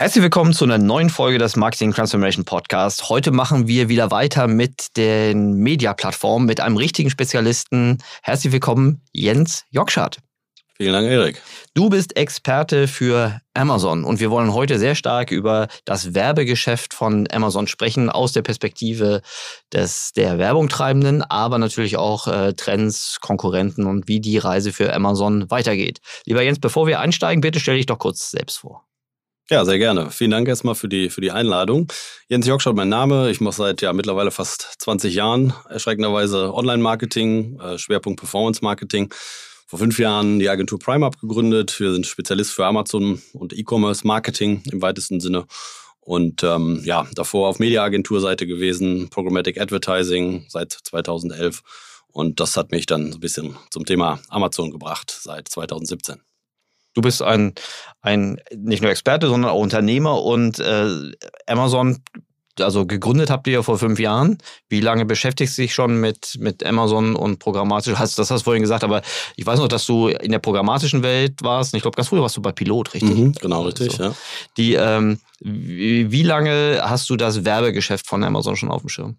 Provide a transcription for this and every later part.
Herzlich willkommen zu einer neuen Folge des Marketing Transformation Podcast. Heute machen wir wieder weiter mit den Media-Plattformen, mit einem richtigen Spezialisten. Herzlich willkommen, Jens Jokschat. Vielen Dank, Erik. Du bist Experte für Amazon und wir wollen heute sehr stark über das Werbegeschäft von Amazon sprechen, aus der Perspektive des, der Werbungtreibenden, aber natürlich auch äh, Trends, Konkurrenten und wie die Reise für Amazon weitergeht. Lieber Jens, bevor wir einsteigen, bitte stell dich doch kurz selbst vor. Ja, sehr gerne. Vielen Dank erstmal für die, für die Einladung. Jens Jockschaut mein Name. Ich mache seit ja mittlerweile fast 20 Jahren erschreckenderweise Online-Marketing, äh, Schwerpunkt Performance-Marketing. Vor fünf Jahren die Agentur PrimeUp gegründet. Wir sind Spezialist für Amazon und E-Commerce-Marketing im weitesten Sinne. Und ähm, ja, davor auf Media-Agenturseite gewesen, Programmatic Advertising seit 2011. Und das hat mich dann ein bisschen zum Thema Amazon gebracht seit 2017. Du bist ein, ein nicht nur Experte, sondern auch Unternehmer und äh, Amazon, also gegründet habt ihr ja vor fünf Jahren. Wie lange beschäftigst du dich schon mit, mit Amazon und programmatisch? Hast, das hast du vorhin gesagt, aber ich weiß noch, dass du in der programmatischen Welt warst. Ich glaube, ganz früher warst du bei Pilot, richtig? Mhm, genau, richtig, also, ja. Die, ähm, wie, wie lange hast du das Werbegeschäft von Amazon schon auf dem Schirm?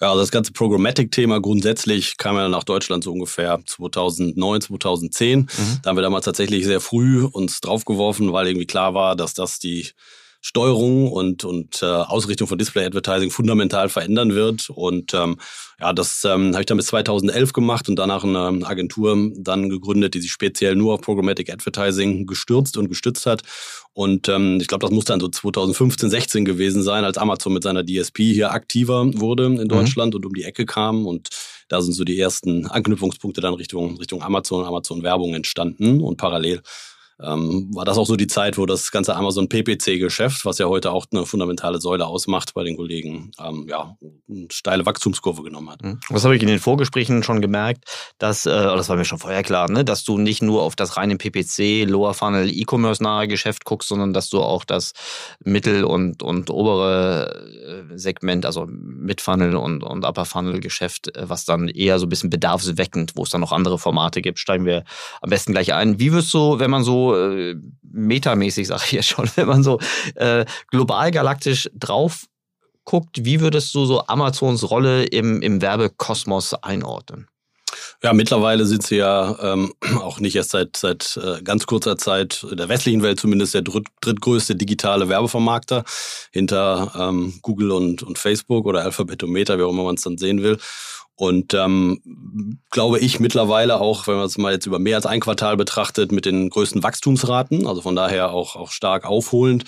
Ja, also das ganze Programmatic-Thema grundsätzlich kam ja nach Deutschland so ungefähr 2009, 2010. Mhm. Da haben wir damals tatsächlich sehr früh uns draufgeworfen, weil irgendwie klar war, dass das die Steuerung und, und äh, Ausrichtung von Display Advertising fundamental verändern wird. Und ähm, ja, das ähm, habe ich dann bis 2011 gemacht und danach eine Agentur dann gegründet, die sich speziell nur auf Programmatic Advertising gestürzt und gestützt hat. Und ähm, ich glaube, das muss dann so 2015, 16 gewesen sein, als Amazon mit seiner DSP hier aktiver wurde in mhm. Deutschland mhm. und um die Ecke kam. Und da sind so die ersten Anknüpfungspunkte dann Richtung, Richtung Amazon, Amazon Werbung entstanden. Und parallel ähm, war das auch so die Zeit, wo das ganze Amazon PPC-Geschäft, was ja heute auch eine fundamentale Säule ausmacht bei den Kollegen, ähm, ja, eine steile Wachstumskurve genommen hat. Mhm. Das habe ich in den Vorgesprächen schon gemerkt, dass, äh, das war mir schon vorher klar, ne, dass du nicht nur auf das reine PPC, Lower Funnel, E-Commerce-nahe Geschäft guckst, sondern dass du auch das Mittel- und, und obere äh, Segment, also Mid-Funnel und, und Upper-Funnel-Geschäft, äh, was dann eher so ein bisschen bedarfsweckend, wo es dann noch andere Formate gibt, steigen wir am besten gleich ein. Wie wirst du, wenn man so äh, metamäßig, sage ich jetzt schon, wenn man so äh, global galaktisch drauf guckt, wie würdest du so Amazons Rolle im, im Werbekosmos einordnen? Ja, mittlerweile sind sie ja ähm, auch nicht erst seit, seit äh, ganz kurzer Zeit, in der westlichen Welt zumindest, der dritt, drittgrößte digitale Werbevermarkter hinter ähm, Google und, und Facebook oder Alphabet und Meta, wie auch immer man es dann sehen will. Und ähm, glaube ich mittlerweile auch, wenn man es mal jetzt über mehr als ein Quartal betrachtet, mit den größten Wachstumsraten, also von daher auch, auch stark aufholend.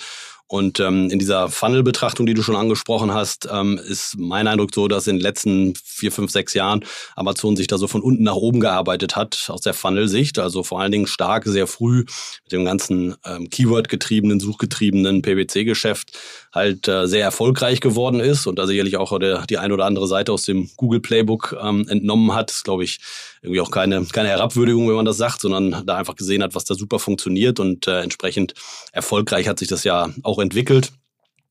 Und ähm, in dieser Funnel-Betrachtung, die du schon angesprochen hast, ähm, ist mein Eindruck so, dass in den letzten vier, fünf, sechs Jahren Amazon sich da so von unten nach oben gearbeitet hat aus der Funnel-Sicht. Also vor allen Dingen stark, sehr früh mit dem ganzen ähm, Keyword-getriebenen, suchgetriebenen PPC-Geschäft halt äh, sehr erfolgreich geworden ist und da sicherlich auch der, die ein oder andere Seite aus dem Google Playbook ähm, entnommen hat. ist, glaube ich, irgendwie auch keine, keine Herabwürdigung, wenn man das sagt, sondern da einfach gesehen hat, was da super funktioniert und äh, entsprechend erfolgreich hat sich das ja auch entwickelt.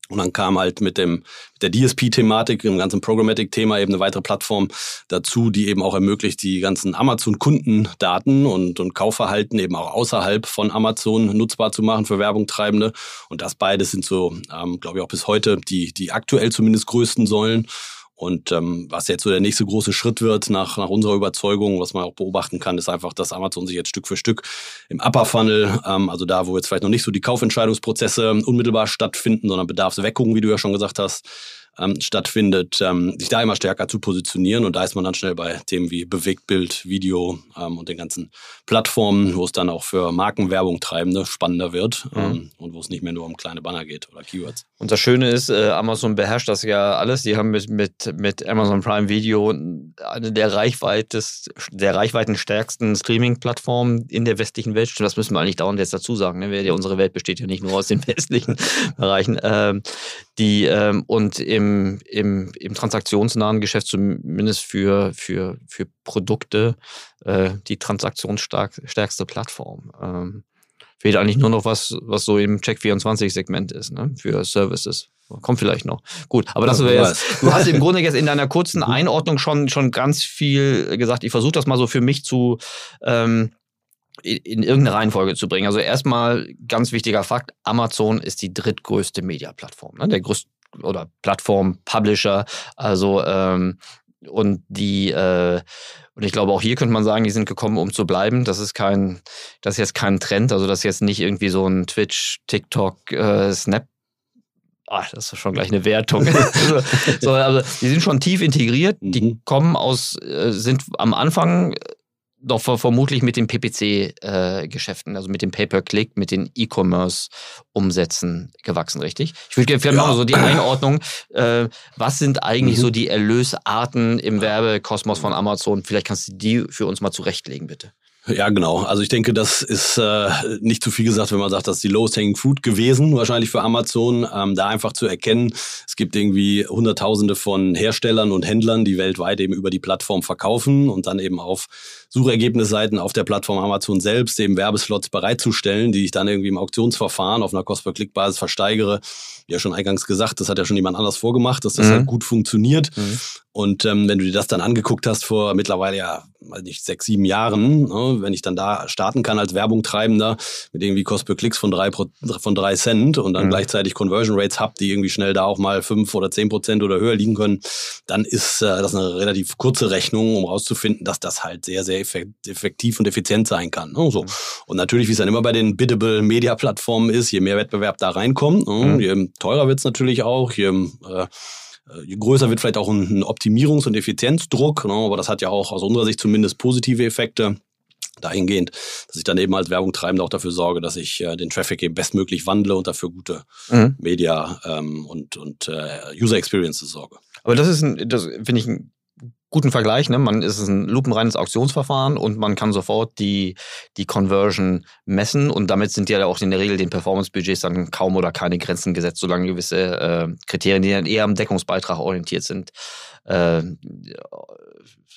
Und dann kam halt mit dem mit der DSP-Thematik, dem ganzen Programmatic-Thema eben eine weitere Plattform dazu, die eben auch ermöglicht, die ganzen Amazon-Kundendaten und, und Kaufverhalten eben auch außerhalb von Amazon nutzbar zu machen für Werbungtreibende. Und das beides sind so, ähm, glaube ich, auch bis heute die, die aktuell zumindest größten Säulen. Und ähm, was jetzt so der nächste große Schritt wird, nach, nach unserer Überzeugung, was man auch beobachten kann, ist einfach, dass Amazon sich jetzt Stück für Stück im Upper Funnel, ähm, also da, wo jetzt vielleicht noch nicht so die Kaufentscheidungsprozesse unmittelbar stattfinden, sondern Bedarfsweckungen, wie du ja schon gesagt hast, ähm, stattfindet, ähm, sich da immer stärker zu positionieren. Und da ist man dann schnell bei Themen wie Bewegtbild, Video ähm, und den ganzen Plattformen, wo es dann auch für Markenwerbung treibende spannender wird mhm. ähm, und wo es nicht mehr nur um kleine Banner geht oder Keywords. Und das Schöne ist, äh, Amazon beherrscht das ja alles. Die haben mit, mit, mit Amazon Prime Video eine der, Reichweites, der reichweitenstärksten Streaming-Plattformen in der westlichen Welt. Das müssen wir eigentlich dauernd jetzt dazu sagen. Ne? Unsere Welt besteht ja nicht nur aus den westlichen Bereichen. Ähm, die, ähm, und im, im, im transaktionsnahen Geschäft, zumindest für, für, für Produkte, äh, die transaktionsstärkste Plattform. Ähm, fehlt eigentlich nur noch was, was so im Check24-Segment ist, ne? für Services. Kommt vielleicht noch. Gut, aber das wäre jetzt. Du hast im Grunde jetzt in deiner kurzen mhm. Einordnung schon, schon ganz viel gesagt. Ich versuche das mal so für mich zu ähm, in, in irgendeine Reihenfolge zu bringen. Also erstmal ganz wichtiger Fakt: Amazon ist die drittgrößte Media-Plattform, ne? der größte oder Plattform, Publisher. Also ähm, und die äh, und ich glaube, auch hier könnte man sagen, die sind gekommen, um zu bleiben. Das ist kein, das ist jetzt kein Trend. Also das ist jetzt nicht irgendwie so ein Twitch, TikTok, äh, Snap. Ah, das ist schon gleich eine Wertung. so, also die sind schon tief integriert. Die mhm. kommen aus, äh, sind am Anfang doch vermutlich mit den PPC-Geschäften, äh, also mit dem Pay-per-Click, mit den E-Commerce-Umsätzen gewachsen, richtig? Ich würde gerne ja. mal so die Einordnung, äh, was sind eigentlich mhm. so die Erlösarten im Werbekosmos von Amazon? Vielleicht kannst du die für uns mal zurechtlegen, bitte. Ja, genau. Also ich denke, das ist äh, nicht zu viel gesagt, wenn man sagt, das ist die lowest hanging fruit gewesen, wahrscheinlich für Amazon, ähm, da einfach zu erkennen, es gibt irgendwie Hunderttausende von Herstellern und Händlern, die weltweit eben über die Plattform verkaufen und dann eben auf Suchergebnisseiten auf der Plattform Amazon selbst eben Werbeslots bereitzustellen, die ich dann irgendwie im Auktionsverfahren auf einer Cost-per-Click-Basis versteigere. Ja, schon eingangs gesagt, das hat ja schon jemand anders vorgemacht, dass das mhm. halt gut funktioniert. Mhm. Und ähm, wenn du dir das dann angeguckt hast vor mittlerweile ja, weiß nicht, sechs, sieben Jahren, ne, wenn ich dann da starten kann als Werbung treibender mit irgendwie Cost per Klicks von drei, von drei Cent und dann mhm. gleichzeitig Conversion Rates hab, die irgendwie schnell da auch mal fünf oder zehn Prozent oder höher liegen können, dann ist äh, das eine relativ kurze Rechnung, um rauszufinden, dass das halt sehr, sehr effektiv und effizient sein kann. Ne, so. Mhm. Und natürlich, wie es dann immer bei den Biddable Media Plattformen ist, je mehr Wettbewerb da reinkommt, ne, mhm. je teurer wird's natürlich auch, je äh, je größer wird vielleicht auch ein Optimierungs- und Effizienzdruck, ne, aber das hat ja auch aus unserer Sicht zumindest positive Effekte dahingehend, dass ich dann eben als Werbungtreibender auch dafür sorge, dass ich äh, den Traffic eben bestmöglich wandle und dafür gute mhm. Media ähm, und, und äh, User Experiences sorge. Aber das ist ein, das finde ich ein guten Vergleich. Ne? Man ist ein lupenreines Auktionsverfahren und man kann sofort die, die Conversion messen und damit sind ja auch in der Regel den Performance-Budgets dann kaum oder keine Grenzen gesetzt, solange gewisse äh, Kriterien, die dann eher am Deckungsbeitrag orientiert sind, äh,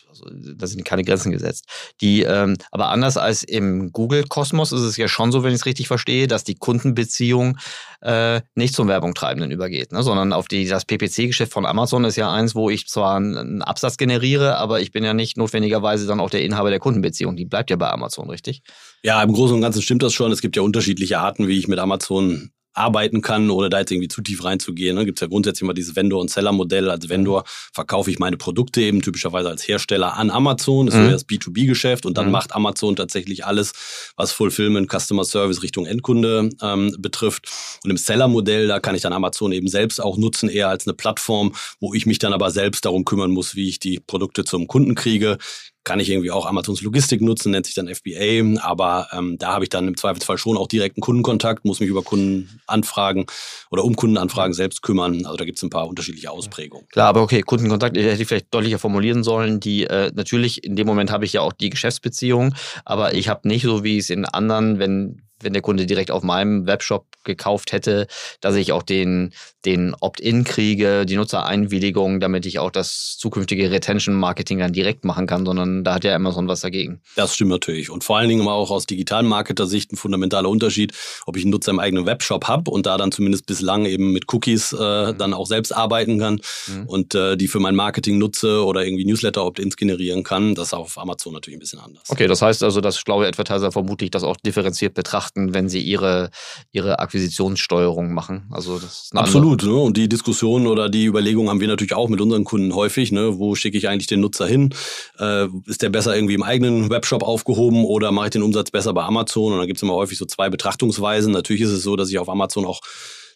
also da sind keine Grenzen gesetzt. Die, ähm, aber anders als im Google-Kosmos ist es ja schon so, wenn ich es richtig verstehe, dass die Kundenbeziehung äh, nicht zum Werbungtreibenden übergeht, ne? sondern auf die, das PPC-Geschäft von Amazon ist ja eins, wo ich zwar einen Absatz generiere, aber ich bin ja nicht notwendigerweise dann auch der Inhaber der Kundenbeziehung. Die bleibt ja bei Amazon, richtig? Ja, im Großen und Ganzen stimmt das schon. Es gibt ja unterschiedliche Arten, wie ich mit Amazon arbeiten kann, ohne da jetzt irgendwie zu tief reinzugehen. Ne? Gibt es ja grundsätzlich immer dieses Vendor- und Seller-Modell. Als Vendor verkaufe ich meine Produkte eben typischerweise als Hersteller an Amazon. Das ist mhm. so das B2B-Geschäft und dann mhm. macht Amazon tatsächlich alles, was Fulfillment, Customer Service Richtung Endkunde ähm, betrifft. Und im Seller-Modell, da kann ich dann Amazon eben selbst auch nutzen, eher als eine Plattform, wo ich mich dann aber selbst darum kümmern muss, wie ich die Produkte zum Kunden kriege kann ich irgendwie auch Amazons Logistik nutzen, nennt sich dann FBA, aber ähm, da habe ich dann im Zweifelsfall schon auch direkten Kundenkontakt, muss mich über Kundenanfragen oder um Kundenanfragen selbst kümmern. Also da gibt es ein paar unterschiedliche Ausprägungen. Klar, aber okay, Kundenkontakt hätte ich vielleicht deutlicher formulieren sollen. Die äh, natürlich, in dem Moment habe ich ja auch die Geschäftsbeziehung, aber ich habe nicht so wie es in anderen, wenn wenn der Kunde direkt auf meinem Webshop gekauft hätte, dass ich auch den, den Opt-in kriege, die Nutzereinwilligung, damit ich auch das zukünftige Retention-Marketing dann direkt machen kann, sondern da hat ja Amazon was dagegen. Das stimmt natürlich. Und vor allen Dingen auch aus digitalen Marketer-Sicht ein fundamentaler Unterschied, ob ich einen Nutzer im eigenen Webshop habe und da dann zumindest bislang eben mit Cookies äh, mhm. dann auch selbst arbeiten kann mhm. und äh, die für mein Marketing nutze oder irgendwie Newsletter-Opt-ins generieren kann. Das ist auf Amazon natürlich ein bisschen anders. Okay, das heißt also, dass schlaue Advertiser vermutlich das auch differenziert betrachten betrachten, wenn sie ihre, ihre Akquisitionssteuerung machen. Also Absolut. Ne? Und die Diskussion oder die Überlegung haben wir natürlich auch mit unseren Kunden häufig. Ne? Wo schicke ich eigentlich den Nutzer hin? Äh, ist der besser irgendwie im eigenen Webshop aufgehoben oder mache ich den Umsatz besser bei Amazon? Und dann gibt es immer häufig so zwei Betrachtungsweisen. Natürlich ist es so, dass ich auf Amazon auch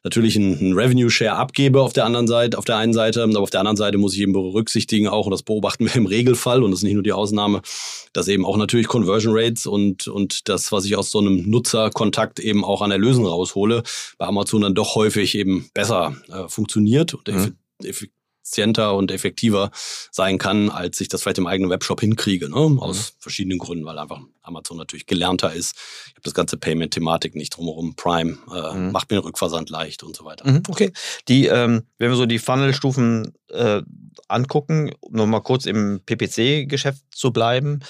natürlich einen Revenue Share abgebe auf der anderen Seite, auf der einen Seite, aber auf der anderen Seite muss ich eben berücksichtigen auch, und das beobachten wir im Regelfall, und das ist nicht nur die Ausnahme, dass eben auch natürlich Conversion Rates und, und das, was ich aus so einem Nutzerkontakt eben auch an Erlösen raushole, bei Amazon dann doch häufig eben besser äh, funktioniert und mhm effizienter und effektiver sein kann, als ich das vielleicht im eigenen Webshop hinkriege. Ne? Aus mhm. verschiedenen Gründen, weil einfach Amazon natürlich gelernter ist. Ich habe das ganze Payment-Thematik nicht drumherum. Prime äh, mhm. macht mir den Rückversand leicht und so weiter. Mhm, okay. Die, ähm, wenn wir so die Funnel-Stufen äh, angucken, um nochmal kurz im PPC-Geschäft zu bleiben.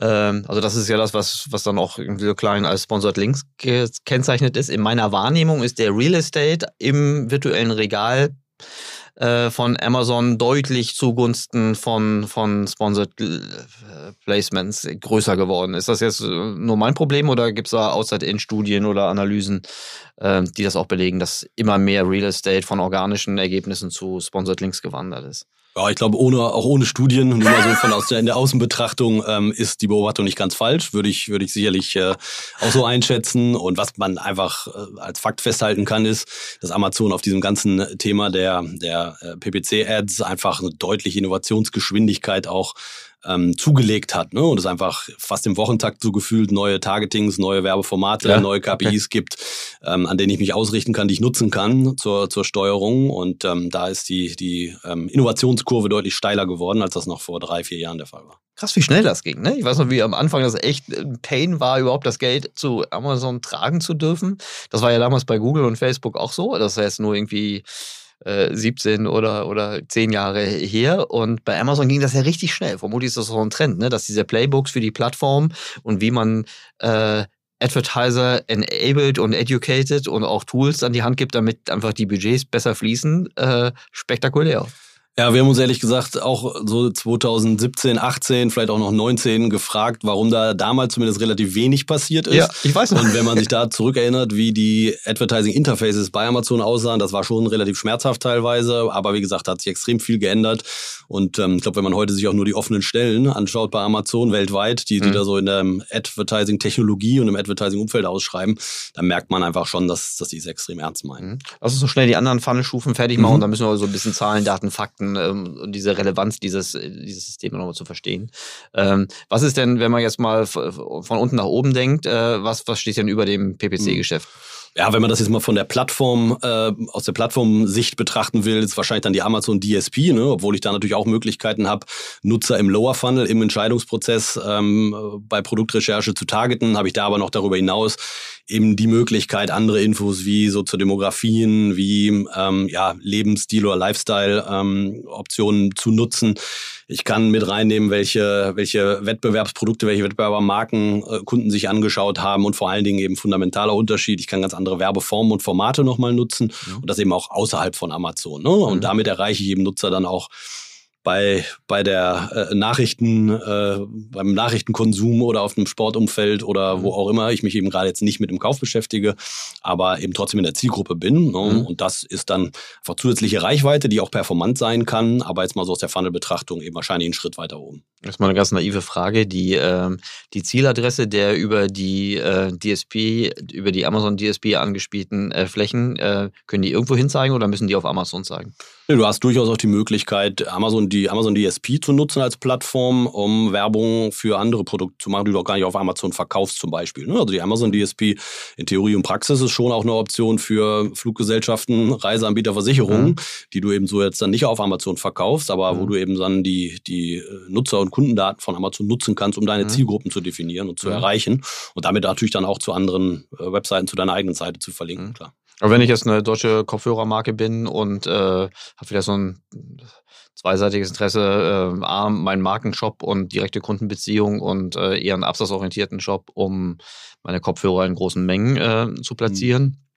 Ähm, also das ist ja das, was, was dann auch irgendwie so klein als Sponsored Links gekennzeichnet ist. In meiner Wahrnehmung ist der Real Estate im virtuellen Regal äh, von Amazon deutlich zugunsten von, von Sponsored äh, Placements größer geworden. Ist das jetzt nur mein Problem oder gibt es da Outside-In-Studien oder Analysen, äh, die das auch belegen, dass immer mehr Real Estate von organischen Ergebnissen zu Sponsored Links gewandert ist? Ja, ich glaube, ohne, auch ohne Studien, nur mal so von aus der, in der Außenbetrachtung ähm, ist die Beobachtung nicht ganz falsch, würde ich, würde ich sicherlich äh, auch so einschätzen. Und was man einfach äh, als Fakt festhalten kann, ist, dass Amazon auf diesem ganzen Thema der, der äh, PPC-Ads einfach eine deutliche Innovationsgeschwindigkeit auch ähm, zugelegt hat ne? und es einfach fast im Wochentakt so gefühlt neue Targetings, neue Werbeformate, ja, neue KPIs okay. gibt, ähm, an denen ich mich ausrichten kann, die ich nutzen kann zur, zur Steuerung. Und ähm, da ist die, die ähm, Innovationskurve deutlich steiler geworden, als das noch vor drei, vier Jahren der Fall war. Krass, wie schnell das ging. Ne? Ich weiß noch, wie am Anfang das echt ein Pain war, überhaupt das Geld zu Amazon tragen zu dürfen. Das war ja damals bei Google und Facebook auch so. Das heißt nur irgendwie 17 äh, oder, oder 10 Jahre her. Und bei Amazon ging das ja richtig schnell. Vermutlich ist das so ein Trend, ne? dass diese Playbooks für die Plattform und wie man äh, Advertiser enabled und educated und auch Tools an die Hand gibt, damit einfach die Budgets besser fließen, äh, spektakulär. Ja, wir haben uns ehrlich gesagt auch so 2017, 18, vielleicht auch noch 19 gefragt, warum da damals zumindest relativ wenig passiert ist. Ja, ich weiß noch. Und wenn man sich da zurückerinnert, wie die Advertising Interfaces bei Amazon aussahen, das war schon relativ schmerzhaft teilweise. Aber wie gesagt, hat sich extrem viel geändert. Und ähm, ich glaube, wenn man heute sich auch nur die offenen Stellen anschaut bei Amazon weltweit, die, die mhm. da so in der Advertising-Technologie und im Advertising-Umfeld ausschreiben, dann merkt man einfach schon, dass, dass die es extrem ernst meinen. Mhm. Lass uns so schnell die anderen Funnelstufen fertig machen. Mhm. Und dann müssen wir so ein bisschen Zahlen, Daten, Fakten ähm, und diese Relevanz dieses, dieses Systems nochmal zu verstehen. Ähm, was ist denn, wenn man jetzt mal von unten nach oben denkt, äh, was, was steht denn über dem PPC-Geschäft? Ja, wenn man das jetzt mal von der Plattform, äh, aus der Plattformsicht betrachten will, ist wahrscheinlich dann die Amazon DSP, ne? obwohl ich da natürlich auch Möglichkeiten habe, Nutzer im Lower Funnel, im Entscheidungsprozess ähm, bei Produktrecherche zu targeten, habe ich da aber noch darüber hinaus eben die Möglichkeit, andere Infos wie Soziodemografien, wie ähm, ja, Lebensstil oder Lifestyle-Optionen ähm, zu nutzen. Ich kann mit reinnehmen, welche, welche Wettbewerbsprodukte, welche Wettbewerbermarken äh, Kunden sich angeschaut haben und vor allen Dingen eben fundamentaler Unterschied. Ich kann ganz andere Werbeformen und Formate nochmal nutzen mhm. und das eben auch außerhalb von Amazon. Ne? Und mhm. damit erreiche ich eben Nutzer dann auch bei, bei der äh, Nachrichten, äh, beim Nachrichtenkonsum oder auf einem Sportumfeld oder wo mhm. auch immer ich mich eben gerade jetzt nicht mit dem Kauf beschäftige, aber eben trotzdem in der Zielgruppe bin. Ne? Mhm. Und das ist dann einfach zusätzliche Reichweite, die auch performant sein kann, aber jetzt mal so aus der Funnel-Betrachtung eben wahrscheinlich einen Schritt weiter oben. Das ist mal eine ganz naive Frage. Die, äh, die Zieladresse der über die äh, DSP, über die Amazon DSP angespielten äh, Flächen, äh, können die irgendwo hin zeigen oder müssen die auf Amazon zeigen? Du hast durchaus auch die Möglichkeit, Amazon, die Amazon DSP zu nutzen als Plattform, um Werbung für andere Produkte zu machen, die du auch gar nicht auf Amazon verkaufst zum Beispiel. Ne? Also die Amazon DSP in Theorie und Praxis ist schon auch eine Option für Fluggesellschaften, Reiseanbieter, Versicherungen, mhm. die du eben so jetzt dann nicht auf Amazon verkaufst, aber mhm. wo du eben dann die, die äh, Nutzer- und Kundendaten von Amazon nutzen kannst, um deine mhm. Zielgruppen zu definieren und zu mhm. erreichen und damit natürlich dann auch zu anderen äh, Webseiten, zu deiner eigenen Seite zu verlinken, mhm. klar. Aber wenn ich jetzt eine deutsche Kopfhörermarke bin und äh, habe wieder so ein zweiseitiges Interesse, äh, A, meinen Markenshop und direkte Kundenbeziehung und äh, eher einen absatzorientierten Shop, um meine Kopfhörer in großen Mengen äh, zu platzieren. Mhm.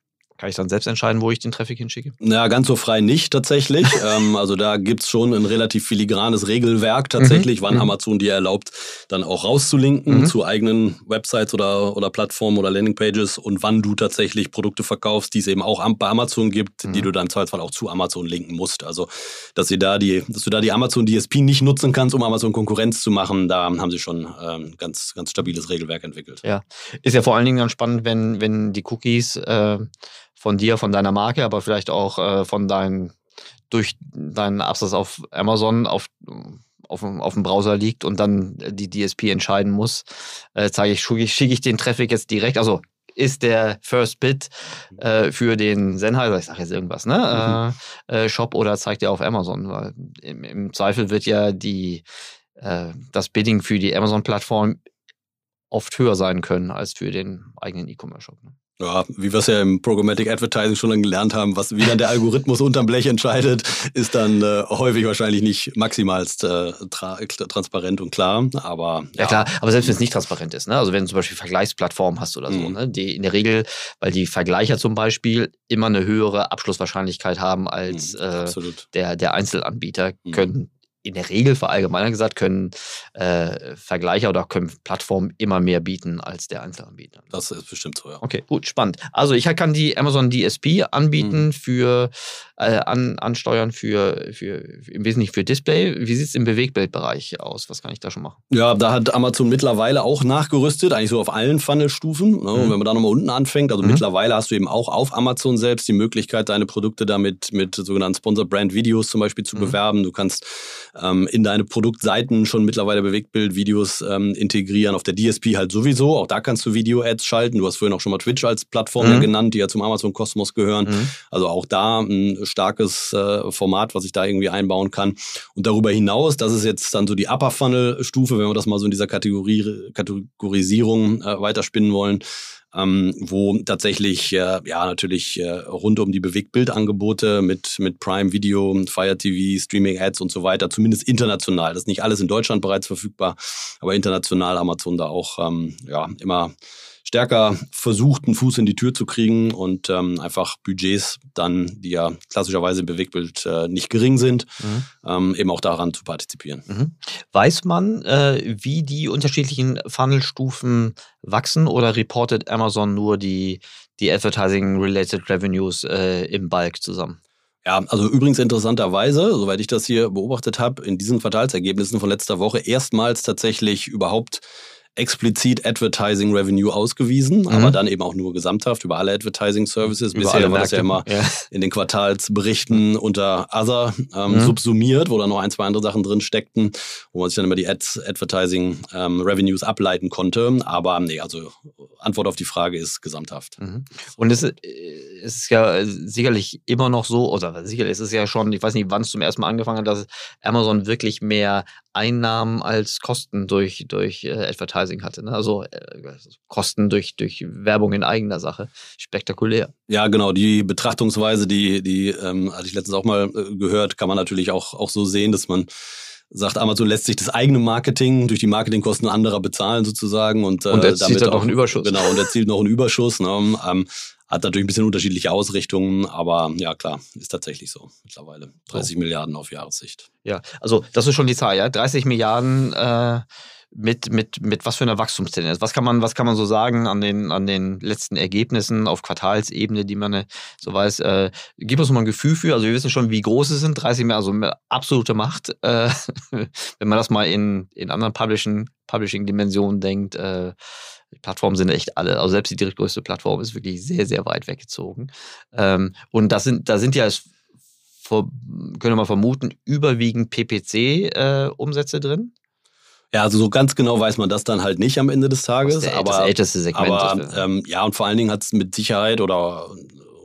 Kann ich dann selbst entscheiden, wo ich den Traffic hinschicke? Ja, ganz so frei nicht tatsächlich. ähm, also da gibt es schon ein relativ filigranes Regelwerk tatsächlich, mhm. wann mhm. Amazon dir erlaubt, dann auch rauszulinken mhm. zu eigenen Websites oder, oder Plattformen oder Landingpages und wann du tatsächlich Produkte verkaufst, die es eben auch bei Amazon gibt, mhm. die du dann im Zweifelsfall auch zu Amazon linken musst. Also dass, sie da die, dass du da die Amazon DSP nicht nutzen kannst, um Amazon Konkurrenz zu machen, da haben sie schon ähm, ganz, ganz stabiles Regelwerk entwickelt. Ja, ist ja vor allen Dingen dann spannend, wenn, wenn die Cookies äh, von dir, von deiner Marke, aber vielleicht auch äh, von deinen, durch deinen Absatz auf Amazon auf, auf, auf dem Browser liegt und dann die DSP entscheiden muss, äh, zeige ich, schicke ich, den Traffic jetzt direkt, also ist der First Bit äh, für den Sennheiser, ich sage jetzt irgendwas, ne? Mhm. Äh, äh, Shop oder zeigt er auf Amazon, weil im, im Zweifel wird ja die, äh, das Bidding für die Amazon-Plattform oft höher sein können als für den eigenen E-Commerce-Shop. Ne? Ja, wie wir es ja im Programmatic Advertising schon dann gelernt haben, was wie dann der Algorithmus unterm Blech entscheidet, ist dann äh, häufig wahrscheinlich nicht maximalst äh, tra transparent und klar. Aber ja. ja. klar, aber selbst wenn es nicht transparent ist, ne? also wenn du zum Beispiel Vergleichsplattformen hast oder so, mhm. ne? die in der Regel, weil die Vergleicher zum Beispiel immer eine höhere Abschlusswahrscheinlichkeit haben als mhm, äh, der, der Einzelanbieter, mhm. können in der Regel verallgemeinert gesagt, können äh, Vergleicher oder können Plattformen immer mehr bieten als der Einzelanbieter. Das ist bestimmt so, ja. Okay, gut, spannend. Also ich kann die Amazon DSP anbieten mhm. für äh, an, ansteuern für, für, im Wesentlichen für Display. Wie sieht es im Bewegtbildbereich aus? Was kann ich da schon machen? Ja, da hat Amazon mittlerweile auch nachgerüstet, eigentlich so auf allen Funnelstufen. Ne? Mhm. Wenn man da nochmal unten anfängt, also mhm. mittlerweile hast du eben auch auf Amazon selbst die Möglichkeit, deine Produkte damit mit sogenannten Sponsor Brand Videos zum Beispiel zu mhm. bewerben. Du kannst ähm, in deine Produktseiten schon mittlerweile Bewegtbildvideos ähm, integrieren. Auf der DSP halt sowieso. Auch da kannst du Video-Ads schalten. Du hast vorhin auch schon mal Twitch als Plattform mhm. genannt, die ja zum Amazon-Kosmos gehören. Mhm. Also auch da ein starkes äh, Format, was ich da irgendwie einbauen kann. Und darüber hinaus, das ist jetzt dann so die Upper Funnel-Stufe, wenn wir das mal so in dieser Kategorie, Kategorisierung äh, weiterspinnen wollen ähm, wo tatsächlich äh, ja natürlich äh, rund um die Bewegtbildangebote mit, mit Prime Video, Fire TV, Streaming Ads und so weiter, zumindest international. Das ist nicht alles in Deutschland bereits verfügbar, aber international Amazon da auch ähm, ja immer stärker versucht, einen Fuß in die Tür zu kriegen und ähm, einfach Budgets dann, die ja klassischerweise im Bewegtbild äh, nicht gering sind, mhm. ähm, eben auch daran zu partizipieren. Mhm. Weiß man, äh, wie die unterschiedlichen Funnelstufen wachsen oder reportet Amazon nur die, die Advertising-related Revenues äh, im Bulk zusammen? Ja, also übrigens interessanterweise, soweit ich das hier beobachtet habe, in diesen Quartalsergebnissen von letzter Woche erstmals tatsächlich überhaupt explizit Advertising Revenue ausgewiesen, mhm. aber dann eben auch nur gesamthaft über alle Advertising Services. Über Bisher war das ja immer ja. in den Quartalsberichten unter Other ähm, mhm. subsumiert, wo da noch ein, zwei andere Sachen drin steckten, wo man sich dann immer die Ads, Advertising ähm, Revenues ableiten konnte. Aber nee, also Antwort auf die Frage ist gesamthaft. Mhm. Und es ist ja sicherlich immer noch so, oder sicherlich ist es ja schon, ich weiß nicht, wann es zum ersten Mal angefangen hat, dass Amazon wirklich mehr Einnahmen als Kosten durch, durch äh, Advertising hatte. Ne? Also äh, Kosten durch, durch Werbung in eigener Sache. Spektakulär. Ja, genau. Die Betrachtungsweise, die, die ähm, hatte ich letztens auch mal äh, gehört, kann man natürlich auch, auch so sehen, dass man sagt, Amazon lässt sich das eigene Marketing durch die Marketingkosten anderer bezahlen sozusagen und, äh, und erzielt damit auch einen Überschuss. Genau, und erzielt noch einen Überschuss. Ne? Ähm, hat natürlich ein bisschen unterschiedliche Ausrichtungen, aber ja klar, ist tatsächlich so mittlerweile. 30 oh. Milliarden auf Jahressicht. Ja, also das ist schon die Zahl, ja. 30 Milliarden äh, mit, mit, mit was für einer Wachstumstendenz? Was kann man, was kann man so sagen an den, an den letzten Ergebnissen auf Quartalsebene, die man äh, so weiß? Äh, gib uns mal ein Gefühl für, also wir wissen schon, wie groß es sind, 30 Milliarden, also absolute Macht. Äh, wenn man das mal in, in anderen Publishing-Dimensionen denkt, äh, die Plattformen sind echt alle, also selbst die drittgrößte Plattform ist wirklich sehr, sehr weit weggezogen. Ähm, und das sind, da sind ja, können wir mal vermuten, überwiegend PPC-Umsätze äh, drin. Ja, also so ganz genau weiß man das dann halt nicht am Ende des Tages. Das, aber, das älteste Segment. Aber ähm, ja, und vor allen Dingen hat es mit Sicherheit oder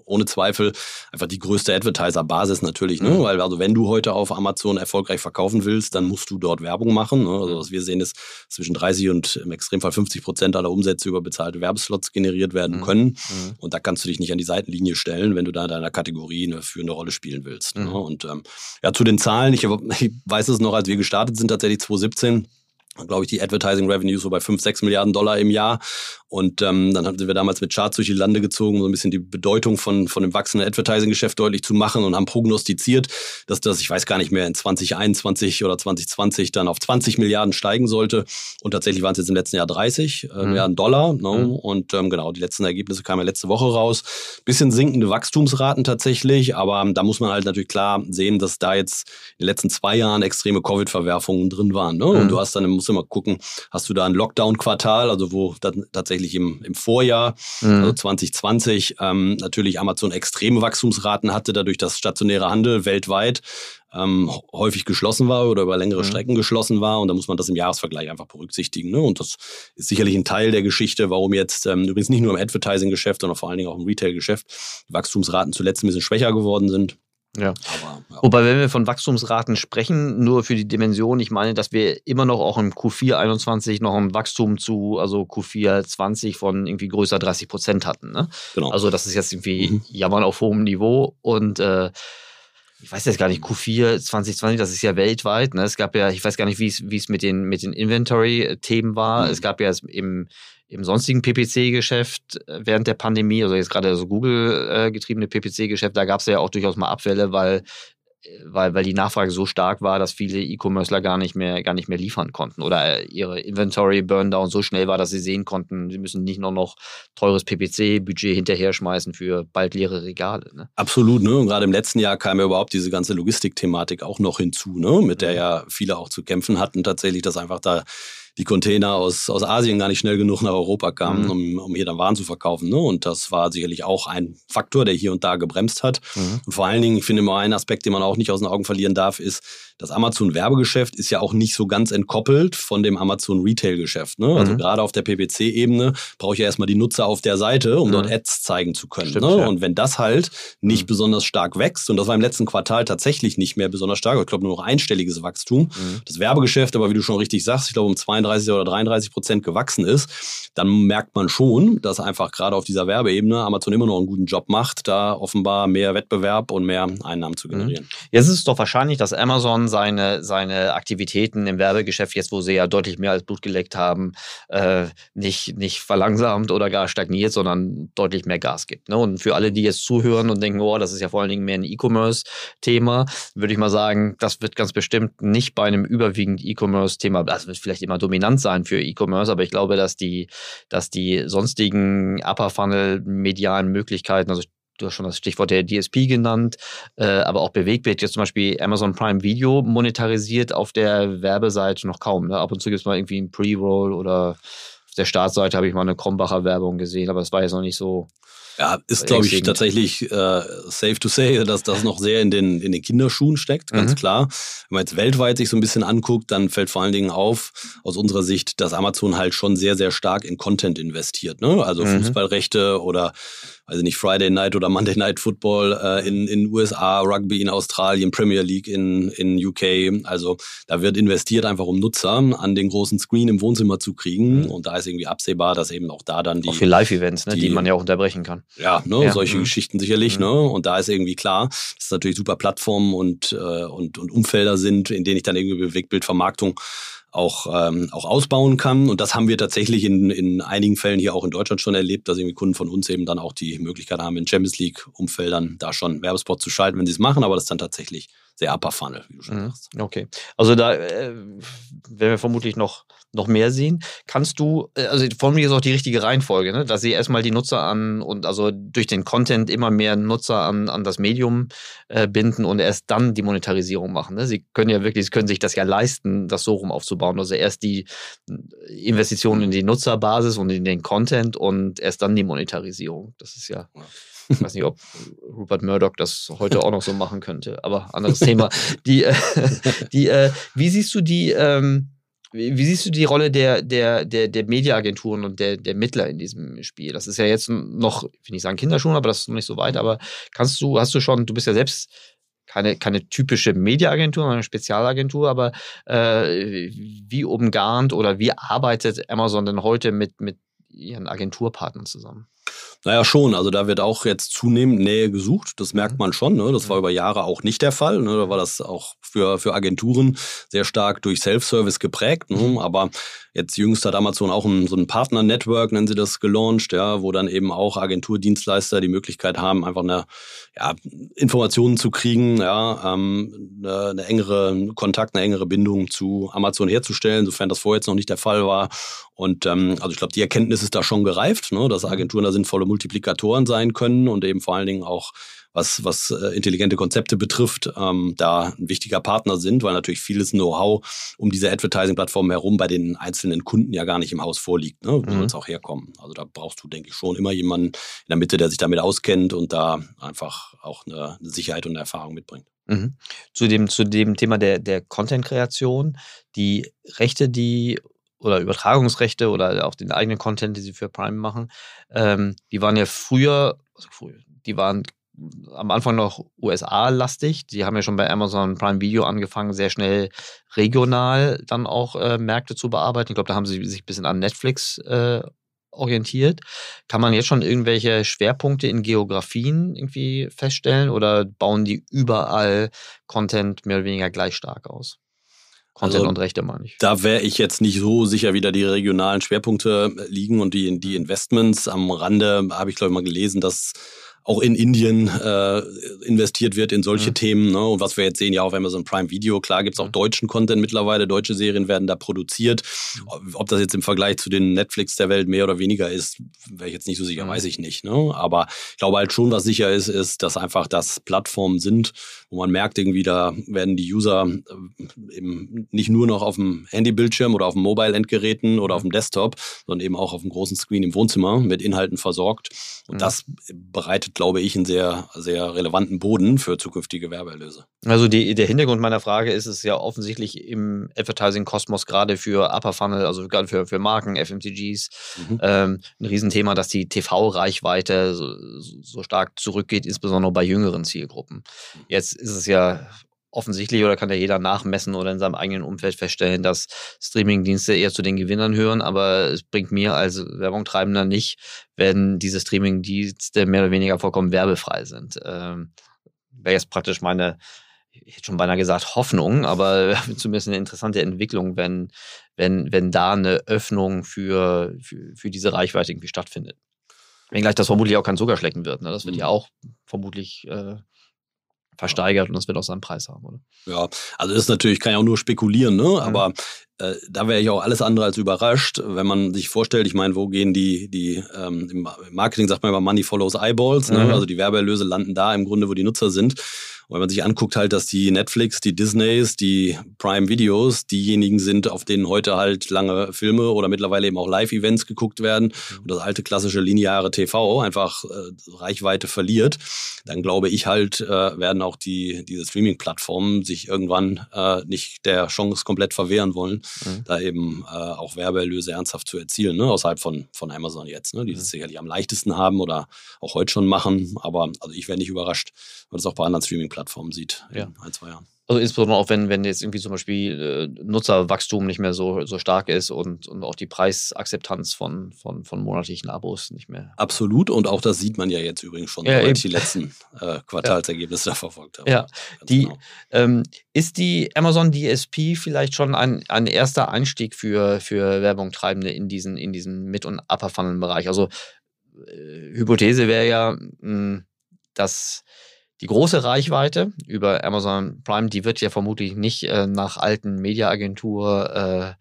ohne Zweifel einfach die größte Advertiser-Basis natürlich. Ne? Mhm. Weil also wenn du heute auf Amazon erfolgreich verkaufen willst, dann musst du dort Werbung machen. Ne? Also was wir sehen ist, zwischen 30 und im Extremfall 50 Prozent aller Umsätze über bezahlte Werbeslots generiert werden mhm. können. Mhm. Und da kannst du dich nicht an die Seitenlinie stellen, wenn du da in deiner Kategorie eine führende Rolle spielen willst. Ne? Mhm. Und ähm, ja, zu den Zahlen, ich, ich weiß es noch, als wir gestartet sind, tatsächlich 2017 glaube ich, die Advertising Revenues so bei 5, 6 Milliarden Dollar im Jahr. Und ähm, dann sind wir damals mit Charts durch die Lande gezogen, so ein bisschen die Bedeutung von, von dem wachsenden Advertising-Geschäft deutlich zu machen und haben prognostiziert, dass das, ich weiß gar nicht mehr, in 2021 oder 2020 dann auf 20 Milliarden steigen sollte. Und tatsächlich waren es jetzt im letzten Jahr 30 äh, mhm. Milliarden Dollar. Ne? Mhm. Und ähm, genau, die letzten Ergebnisse kamen ja letzte Woche raus. Bisschen sinkende Wachstumsraten tatsächlich, aber ähm, da muss man halt natürlich klar sehen, dass da jetzt in den letzten zwei Jahren extreme Covid-Verwerfungen drin waren. Ne? Mhm. Und du hast dann, musst musst du mal gucken, hast du da ein Lockdown-Quartal, also wo dann tatsächlich im, im Vorjahr, mhm. also 2020, ähm, natürlich Amazon extreme Wachstumsraten hatte, dadurch dass stationäre Handel weltweit ähm, häufig geschlossen war oder über längere mhm. Strecken geschlossen war. Und da muss man das im Jahresvergleich einfach berücksichtigen. Ne? Und das ist sicherlich ein Teil der Geschichte, warum jetzt ähm, übrigens nicht nur im Advertising-Geschäft, sondern vor allen Dingen auch im Retail-Geschäft die Wachstumsraten zuletzt ein bisschen schwächer geworden sind. Ja. Aber, ja. Wobei, wenn wir von Wachstumsraten sprechen, nur für die Dimension, ich meine, dass wir immer noch auch im Q4 21 noch ein Wachstum zu, also Q4 20 von irgendwie größer 30 Prozent hatten. Ne? Genau. Also das ist jetzt irgendwie mhm. Jammern auf hohem Niveau und äh, ich weiß jetzt gar nicht, Q4 2020, das ist ja weltweit. Ne? Es gab ja, ich weiß gar nicht, wie es mit den, mit den Inventory-Themen war. Mhm. Es gab ja im, im sonstigen PPC-Geschäft äh, während der Pandemie, also jetzt gerade so Google-getriebene äh, PPC-Geschäft, da gab es ja auch durchaus mal Abwälle, weil weil, weil die Nachfrage so stark war, dass viele E-Commercer gar nicht mehr gar nicht mehr liefern konnten oder äh, ihre Inventory Burndown so schnell war, dass sie sehen konnten, sie müssen nicht nur noch teures PPC-Budget hinterher schmeißen für bald leere Regale. Ne? Absolut, ne? Und gerade im letzten Jahr kam ja überhaupt diese ganze Logistik-Thematik auch noch hinzu, ne? Mit der mhm. ja viele auch zu kämpfen hatten, tatsächlich, dass einfach da die Container aus, aus Asien gar nicht schnell genug nach Europa kamen, mhm. um, um hier dann Waren zu verkaufen. Ne? Und das war sicherlich auch ein Faktor, der hier und da gebremst hat. Mhm. Und vor allen Dingen, ich finde immer ein Aspekt, den man auch nicht aus den Augen verlieren darf, ist, das Amazon-Werbegeschäft ist ja auch nicht so ganz entkoppelt von dem Amazon-Retail-Geschäft. Ne? Also mhm. gerade auf der PPC-Ebene brauche ich ja erstmal die Nutzer auf der Seite, um mhm. dort Ads zeigen zu können. Stimmt, ne? ja. Und wenn das halt nicht mhm. besonders stark wächst, und das war im letzten Quartal tatsächlich nicht mehr besonders stark, ich glaube nur noch einstelliges Wachstum, mhm. das Werbegeschäft aber, wie du schon richtig sagst, ich glaube um 32 oder 33 Prozent gewachsen ist, dann merkt man schon, dass einfach gerade auf dieser Werbeebene Amazon immer noch einen guten Job macht, da offenbar mehr Wettbewerb und mehr Einnahmen zu mhm. generieren. Jetzt ist es doch wahrscheinlich, dass Amazon seine, seine Aktivitäten im Werbegeschäft, jetzt wo sie ja deutlich mehr als Blut geleckt haben, äh, nicht, nicht verlangsamt oder gar stagniert, sondern deutlich mehr Gas gibt. Ne? Und für alle, die jetzt zuhören und denken, oh, das ist ja vor allen Dingen mehr ein E-Commerce-Thema, würde ich mal sagen, das wird ganz bestimmt nicht bei einem überwiegend E-Commerce-Thema, das wird vielleicht immer dominant sein für E-Commerce, aber ich glaube, dass die, dass die sonstigen Upper Funnel medialen Möglichkeiten, also du hast schon das Stichwort der DSP genannt, äh, aber auch Bewegtbild, jetzt zum Beispiel Amazon Prime Video monetarisiert auf der Werbeseite noch kaum. Ne? Ab und zu gibt es mal irgendwie ein Pre-Roll oder auf der Startseite habe ich mal eine Krombacher Werbung gesehen, aber es war jetzt noch nicht so. Ja, ist, glaube ich, tatsächlich äh, safe to say, dass das noch sehr in den, in den Kinderschuhen steckt, ganz mhm. klar. Wenn man jetzt weltweit sich so ein bisschen anguckt, dann fällt vor allen Dingen auf, aus unserer Sicht, dass Amazon halt schon sehr, sehr stark in Content investiert. Ne? Also mhm. Fußballrechte oder also nicht Friday Night oder Monday Night Football äh, in in USA, Rugby in Australien, Premier League in in UK. Also da wird investiert einfach um Nutzer an den großen Screen im Wohnzimmer zu kriegen mhm. und da ist irgendwie absehbar, dass eben auch da dann die auch für Live-Events, ne, die, die, man ja auch unterbrechen kann. Ja, ne, ja. solche mhm. Geschichten sicherlich. Mhm. Ne, und da ist irgendwie klar, dass es natürlich super Plattformen und äh, und und Umfelder sind, in denen ich dann irgendwie Bewegtbildvermarktung auch, ähm, auch ausbauen kann. Und das haben wir tatsächlich in, in einigen Fällen hier auch in Deutschland schon erlebt, dass irgendwie Kunden von uns eben dann auch die Möglichkeit haben, in Champions League-Umfeldern da schon Werbespot zu schalten, wenn sie es machen, aber das ist dann tatsächlich sehr upper funnel, wie du schon mhm. sagst. Okay. Also da äh, werden wir vermutlich noch, noch mehr sehen. Kannst du, äh, also von mir ist auch die richtige Reihenfolge, ne? dass sie erstmal die Nutzer an und also durch den Content immer mehr Nutzer an, an das Medium äh, binden und erst dann die Monetarisierung machen. Ne? Sie können ja wirklich, sie können sich das ja leisten, das so rum aufzubauen. Also erst die Investitionen in die Nutzerbasis und in den Content und erst dann die Monetarisierung. Das ist ja. ja. Ich weiß nicht, ob Rupert Murdoch das heute auch noch so machen könnte, aber anderes Thema. Die, äh, die, äh, wie siehst du die, ähm, wie siehst du die Rolle der, der, der, der Mediaagenturen und der, der Mittler in diesem Spiel? Das ist ja jetzt noch, ich will nicht sagen Kinderschuhen, aber das ist noch nicht so weit. Aber kannst du, hast du schon, du bist ja selbst keine, keine typische Mediaagentur, sondern eine Spezialagentur, aber äh, wie umgarnt oder wie arbeitet Amazon denn heute mit, mit ihren Agenturpartnern zusammen? Naja, schon. Also da wird auch jetzt zunehmend Nähe gesucht. Das merkt mhm. man schon. Ne? Das war über Jahre auch nicht der Fall. Ne? Da war das auch für, für Agenturen sehr stark durch Self-Service geprägt. Ne? Mhm. Aber jetzt jüngst hat Amazon auch ein, so ein Partner-Network, nennen sie das, gelauncht, ja, wo dann eben auch Agenturdienstleister die Möglichkeit haben, einfach eine ja, Informationen zu kriegen, ja, ähm, eine, eine engere Kontakt, eine engere Bindung zu Amazon herzustellen, sofern das vorher jetzt noch nicht der Fall war. Und ähm, also ich glaube, die Erkenntnis ist da schon gereift, ne, dass Agenturen da sinnvolle Multiplikatoren sein können und eben vor allen Dingen auch was, was äh, intelligente Konzepte betrifft, ähm, da ein wichtiger Partner sind, weil natürlich vieles Know-how um diese Advertising-Plattformen herum bei den einzelnen Kunden ja gar nicht im Haus vorliegt, ne? wo mhm. soll es auch herkommen. Also da brauchst du, denke ich, schon immer jemanden in der Mitte, der sich damit auskennt und da einfach auch eine, eine Sicherheit und eine Erfahrung mitbringt. Mhm. Zu, dem, zu dem Thema der, der Content-Kreation, die Rechte, die oder Übertragungsrechte oder auch den eigenen Content, die sie für Prime machen, ähm, die waren ja früher, also früher, die waren am Anfang noch USA-lastig. Die haben ja schon bei Amazon Prime Video angefangen, sehr schnell regional dann auch äh, Märkte zu bearbeiten. Ich glaube, da haben sie sich ein bisschen an Netflix äh, orientiert. Kann man jetzt schon irgendwelche Schwerpunkte in Geografien irgendwie feststellen oder bauen die überall Content mehr oder weniger gleich stark aus? Content also, und Rechte meine ich. Da wäre ich jetzt nicht so sicher, wie da die regionalen Schwerpunkte liegen und die, die Investments. Am Rande habe ich, glaube ich, mal gelesen, dass auch in Indien äh, investiert wird in solche mhm. Themen. Ne? Und was wir jetzt sehen, ja auf Amazon Prime Video, klar gibt's auch mhm. deutschen Content mittlerweile, deutsche Serien werden da produziert. Mhm. Ob das jetzt im Vergleich zu den Netflix der Welt mehr oder weniger ist, wäre ich jetzt nicht so sicher, mhm. weiß ich nicht. Ne? Aber ich glaube halt schon, was sicher ist, ist, dass einfach das Plattformen sind, wo man merkt irgendwie, da werden die User äh, eben nicht nur noch auf dem Handybildschirm oder auf dem Mobile-Endgeräten oder auf dem Desktop, sondern eben auch auf dem großen Screen im Wohnzimmer mit Inhalten versorgt. Und mhm. das bereitet glaube ich, einen sehr, sehr relevanten Boden für zukünftige Werbeerlöse. Also die, der Hintergrund meiner Frage ist es ja offensichtlich im Advertising-Kosmos gerade für Upper Funnel, also gerade für, für Marken, FMCGs, mhm. ähm, ein Riesenthema, dass die TV-Reichweite so, so stark zurückgeht, insbesondere bei jüngeren Zielgruppen. Jetzt ist es ja offensichtlich oder kann ja jeder nachmessen oder in seinem eigenen Umfeld feststellen, dass Streamingdienste eher zu den Gewinnern hören, aber es bringt mir als Werbungtreibender nicht, wenn diese Streamingdienste mehr oder weniger vollkommen werbefrei sind. Ähm, Wäre jetzt praktisch meine, ich hätte schon beinahe gesagt Hoffnung, aber zumindest eine interessante Entwicklung, wenn, wenn, wenn da eine Öffnung für, für, für diese Reichweite irgendwie stattfindet. Wenngleich das vermutlich auch kein Zuckerschlecken wird. Ne? Das wird ja mhm. auch vermutlich äh, versteigert und das wird auch seinen Preis haben, oder? Ja, also das ist natürlich, kann ja auch nur spekulieren, ne? Mhm. Aber äh, da wäre ich auch alles andere als überrascht, wenn man sich vorstellt, ich meine, wo gehen die, die ähm, im Marketing sagt man immer Money follows Eyeballs, ne? Mhm. also die Werbeerlöse landen da im Grunde, wo die Nutzer sind. Und wenn man sich anguckt halt, dass die Netflix, die Disneys, die Prime Videos diejenigen sind, auf denen heute halt lange Filme oder mittlerweile eben auch Live-Events geguckt werden mhm. und das alte klassische lineare TV einfach äh, Reichweite verliert, dann glaube ich halt, äh, werden auch die, diese Streaming-Plattformen sich irgendwann äh, nicht der Chance komplett verwehren wollen, mhm. da eben äh, auch Werbeerlöse ernsthaft zu erzielen, ne? außerhalb von, von Amazon jetzt, ne? die mhm. es sicherlich am leichtesten haben oder auch heute schon machen. Aber also ich wäre nicht überrascht, wenn es auch bei anderen Streaming Plattformen sieht ja. in ein, zwei Jahren. Also insbesondere auch wenn, wenn jetzt irgendwie zum Beispiel äh, Nutzerwachstum nicht mehr so, so stark ist und, und auch die Preisakzeptanz von, von, von monatlichen Abos nicht mehr. Absolut und auch das sieht man ja jetzt übrigens schon, ja, ich die letzten äh, Quartalsergebnisse ja. verfolgt habe. Ja, die, genau. ähm, ist die Amazon DSP vielleicht schon ein, ein erster Einstieg für, für Werbungtreibende in diesen, in diesen Mid- und Upper-Funnel-Bereich? Also äh, Hypothese wäre ja, mh, hm, dass die große Reichweite über Amazon Prime, die wird ja vermutlich nicht äh, nach alten Mediaagentur äh,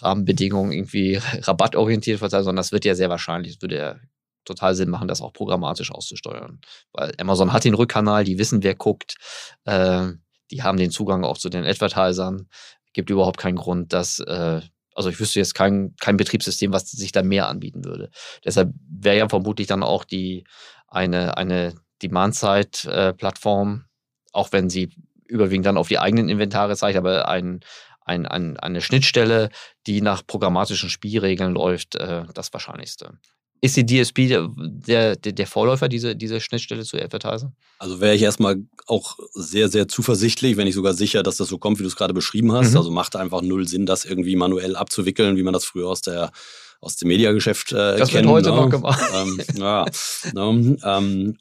Rahmenbedingungen irgendwie rabattorientiert sein, sondern das wird ja sehr wahrscheinlich, es würde ja total Sinn machen, das auch programmatisch auszusteuern. Weil Amazon hat den Rückkanal, die wissen, wer guckt, äh, die haben den Zugang auch zu den Advertisern. Gibt überhaupt keinen Grund, dass, äh, also ich wüsste jetzt kein, kein Betriebssystem, was sich da mehr anbieten würde. Deshalb wäre ja vermutlich dann auch die eine, eine Demand-Side-Plattform, auch wenn sie überwiegend dann auf die eigenen Inventare zeigt, aber ein, ein, ein, eine Schnittstelle, die nach programmatischen Spielregeln läuft, äh, das Wahrscheinlichste. Ist die DSP der, der, der Vorläufer, diese, diese Schnittstelle zu Advertiser? Also wäre ich erstmal auch sehr, sehr zuversichtlich, wenn nicht sogar sicher, dass das so kommt, wie du es gerade beschrieben hast. Mhm. Also macht einfach null Sinn, das irgendwie manuell abzuwickeln, wie man das früher aus der aus dem Mediageschäft äh, das kennen. Das wird heute ne? noch gemacht. Ähm, ja, ne? ähm,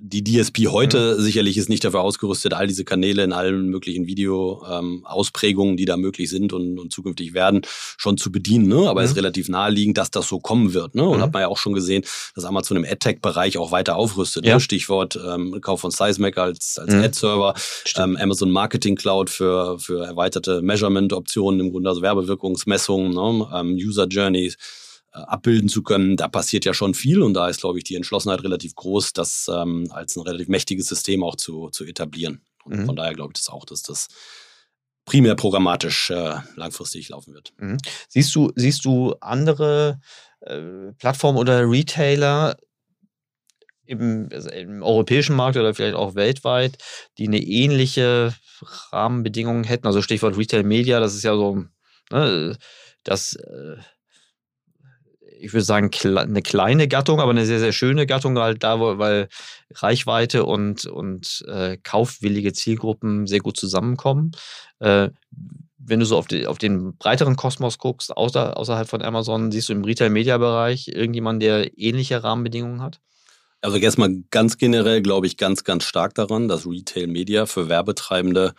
die DSP heute mhm. sicherlich ist nicht dafür ausgerüstet, all diese Kanäle in allen möglichen Video-Ausprägungen, ähm, die da möglich sind und, und zukünftig werden, schon zu bedienen. Ne? Aber es mhm. ist relativ naheliegend, dass das so kommen wird. Ne? Und mhm. hat man ja auch schon gesehen, dass Amazon im AdTech-Bereich auch weiter aufrüstet. Ne? Ja. Ne? Stichwort ähm, Kauf von SizeMac als, als mhm. Ad-Server, ähm, Amazon Marketing Cloud für, für erweiterte Measurement-Optionen, im Grunde also Werbewirkungsmessungen, ne? ähm, User Journeys abbilden zu können. Da passiert ja schon viel und da ist, glaube ich, die Entschlossenheit relativ groß, das ähm, als ein relativ mächtiges System auch zu, zu etablieren. Und mhm. von daher glaube ich das auch, dass das primär programmatisch äh, langfristig laufen wird. Mhm. Siehst du, siehst du andere äh, Plattformen oder Retailer im, also im, europäischen Markt oder vielleicht auch weltweit, die eine ähnliche Rahmenbedingungen hätten? Also Stichwort Retail Media, das ist ja so, ne, das äh, ich würde sagen, eine kleine Gattung, aber eine sehr, sehr schöne Gattung, halt da, weil Reichweite und, und äh, kaufwillige Zielgruppen sehr gut zusammenkommen. Äh, wenn du so auf, die, auf, den breiteren Kosmos guckst, außer, außerhalb von Amazon, siehst du im Retail-Media-Bereich irgendjemanden, der ähnliche Rahmenbedingungen hat? Also erstmal ganz generell glaube ich ganz, ganz stark daran, dass Retail-Media für Werbetreibende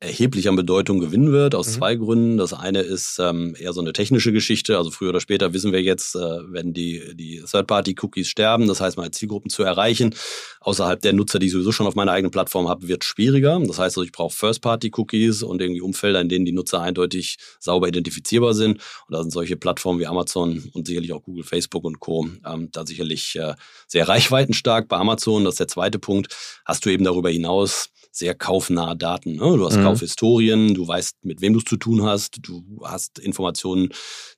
erheblich an Bedeutung gewinnen wird, aus mhm. zwei Gründen. Das eine ist ähm, eher so eine technische Geschichte. Also früher oder später wissen wir jetzt, äh, werden die, die Third-Party-Cookies sterben. Das heißt, meine Zielgruppen zu erreichen, außerhalb der Nutzer, die ich sowieso schon auf meiner eigenen Plattform habe, wird schwieriger. Das heißt, also ich brauche First-Party-Cookies und irgendwie Umfelder, in denen die Nutzer eindeutig sauber identifizierbar sind. Und da sind solche Plattformen wie Amazon und sicherlich auch Google, Facebook und Co. Ähm, da sicherlich äh, sehr reichweitenstark. Bei Amazon, das ist der zweite Punkt, hast du eben darüber hinaus sehr kaufnahe Daten. Ne? Du hast mhm. Kaufhistorien, du weißt, mit wem du es zu tun hast, du hast Informationen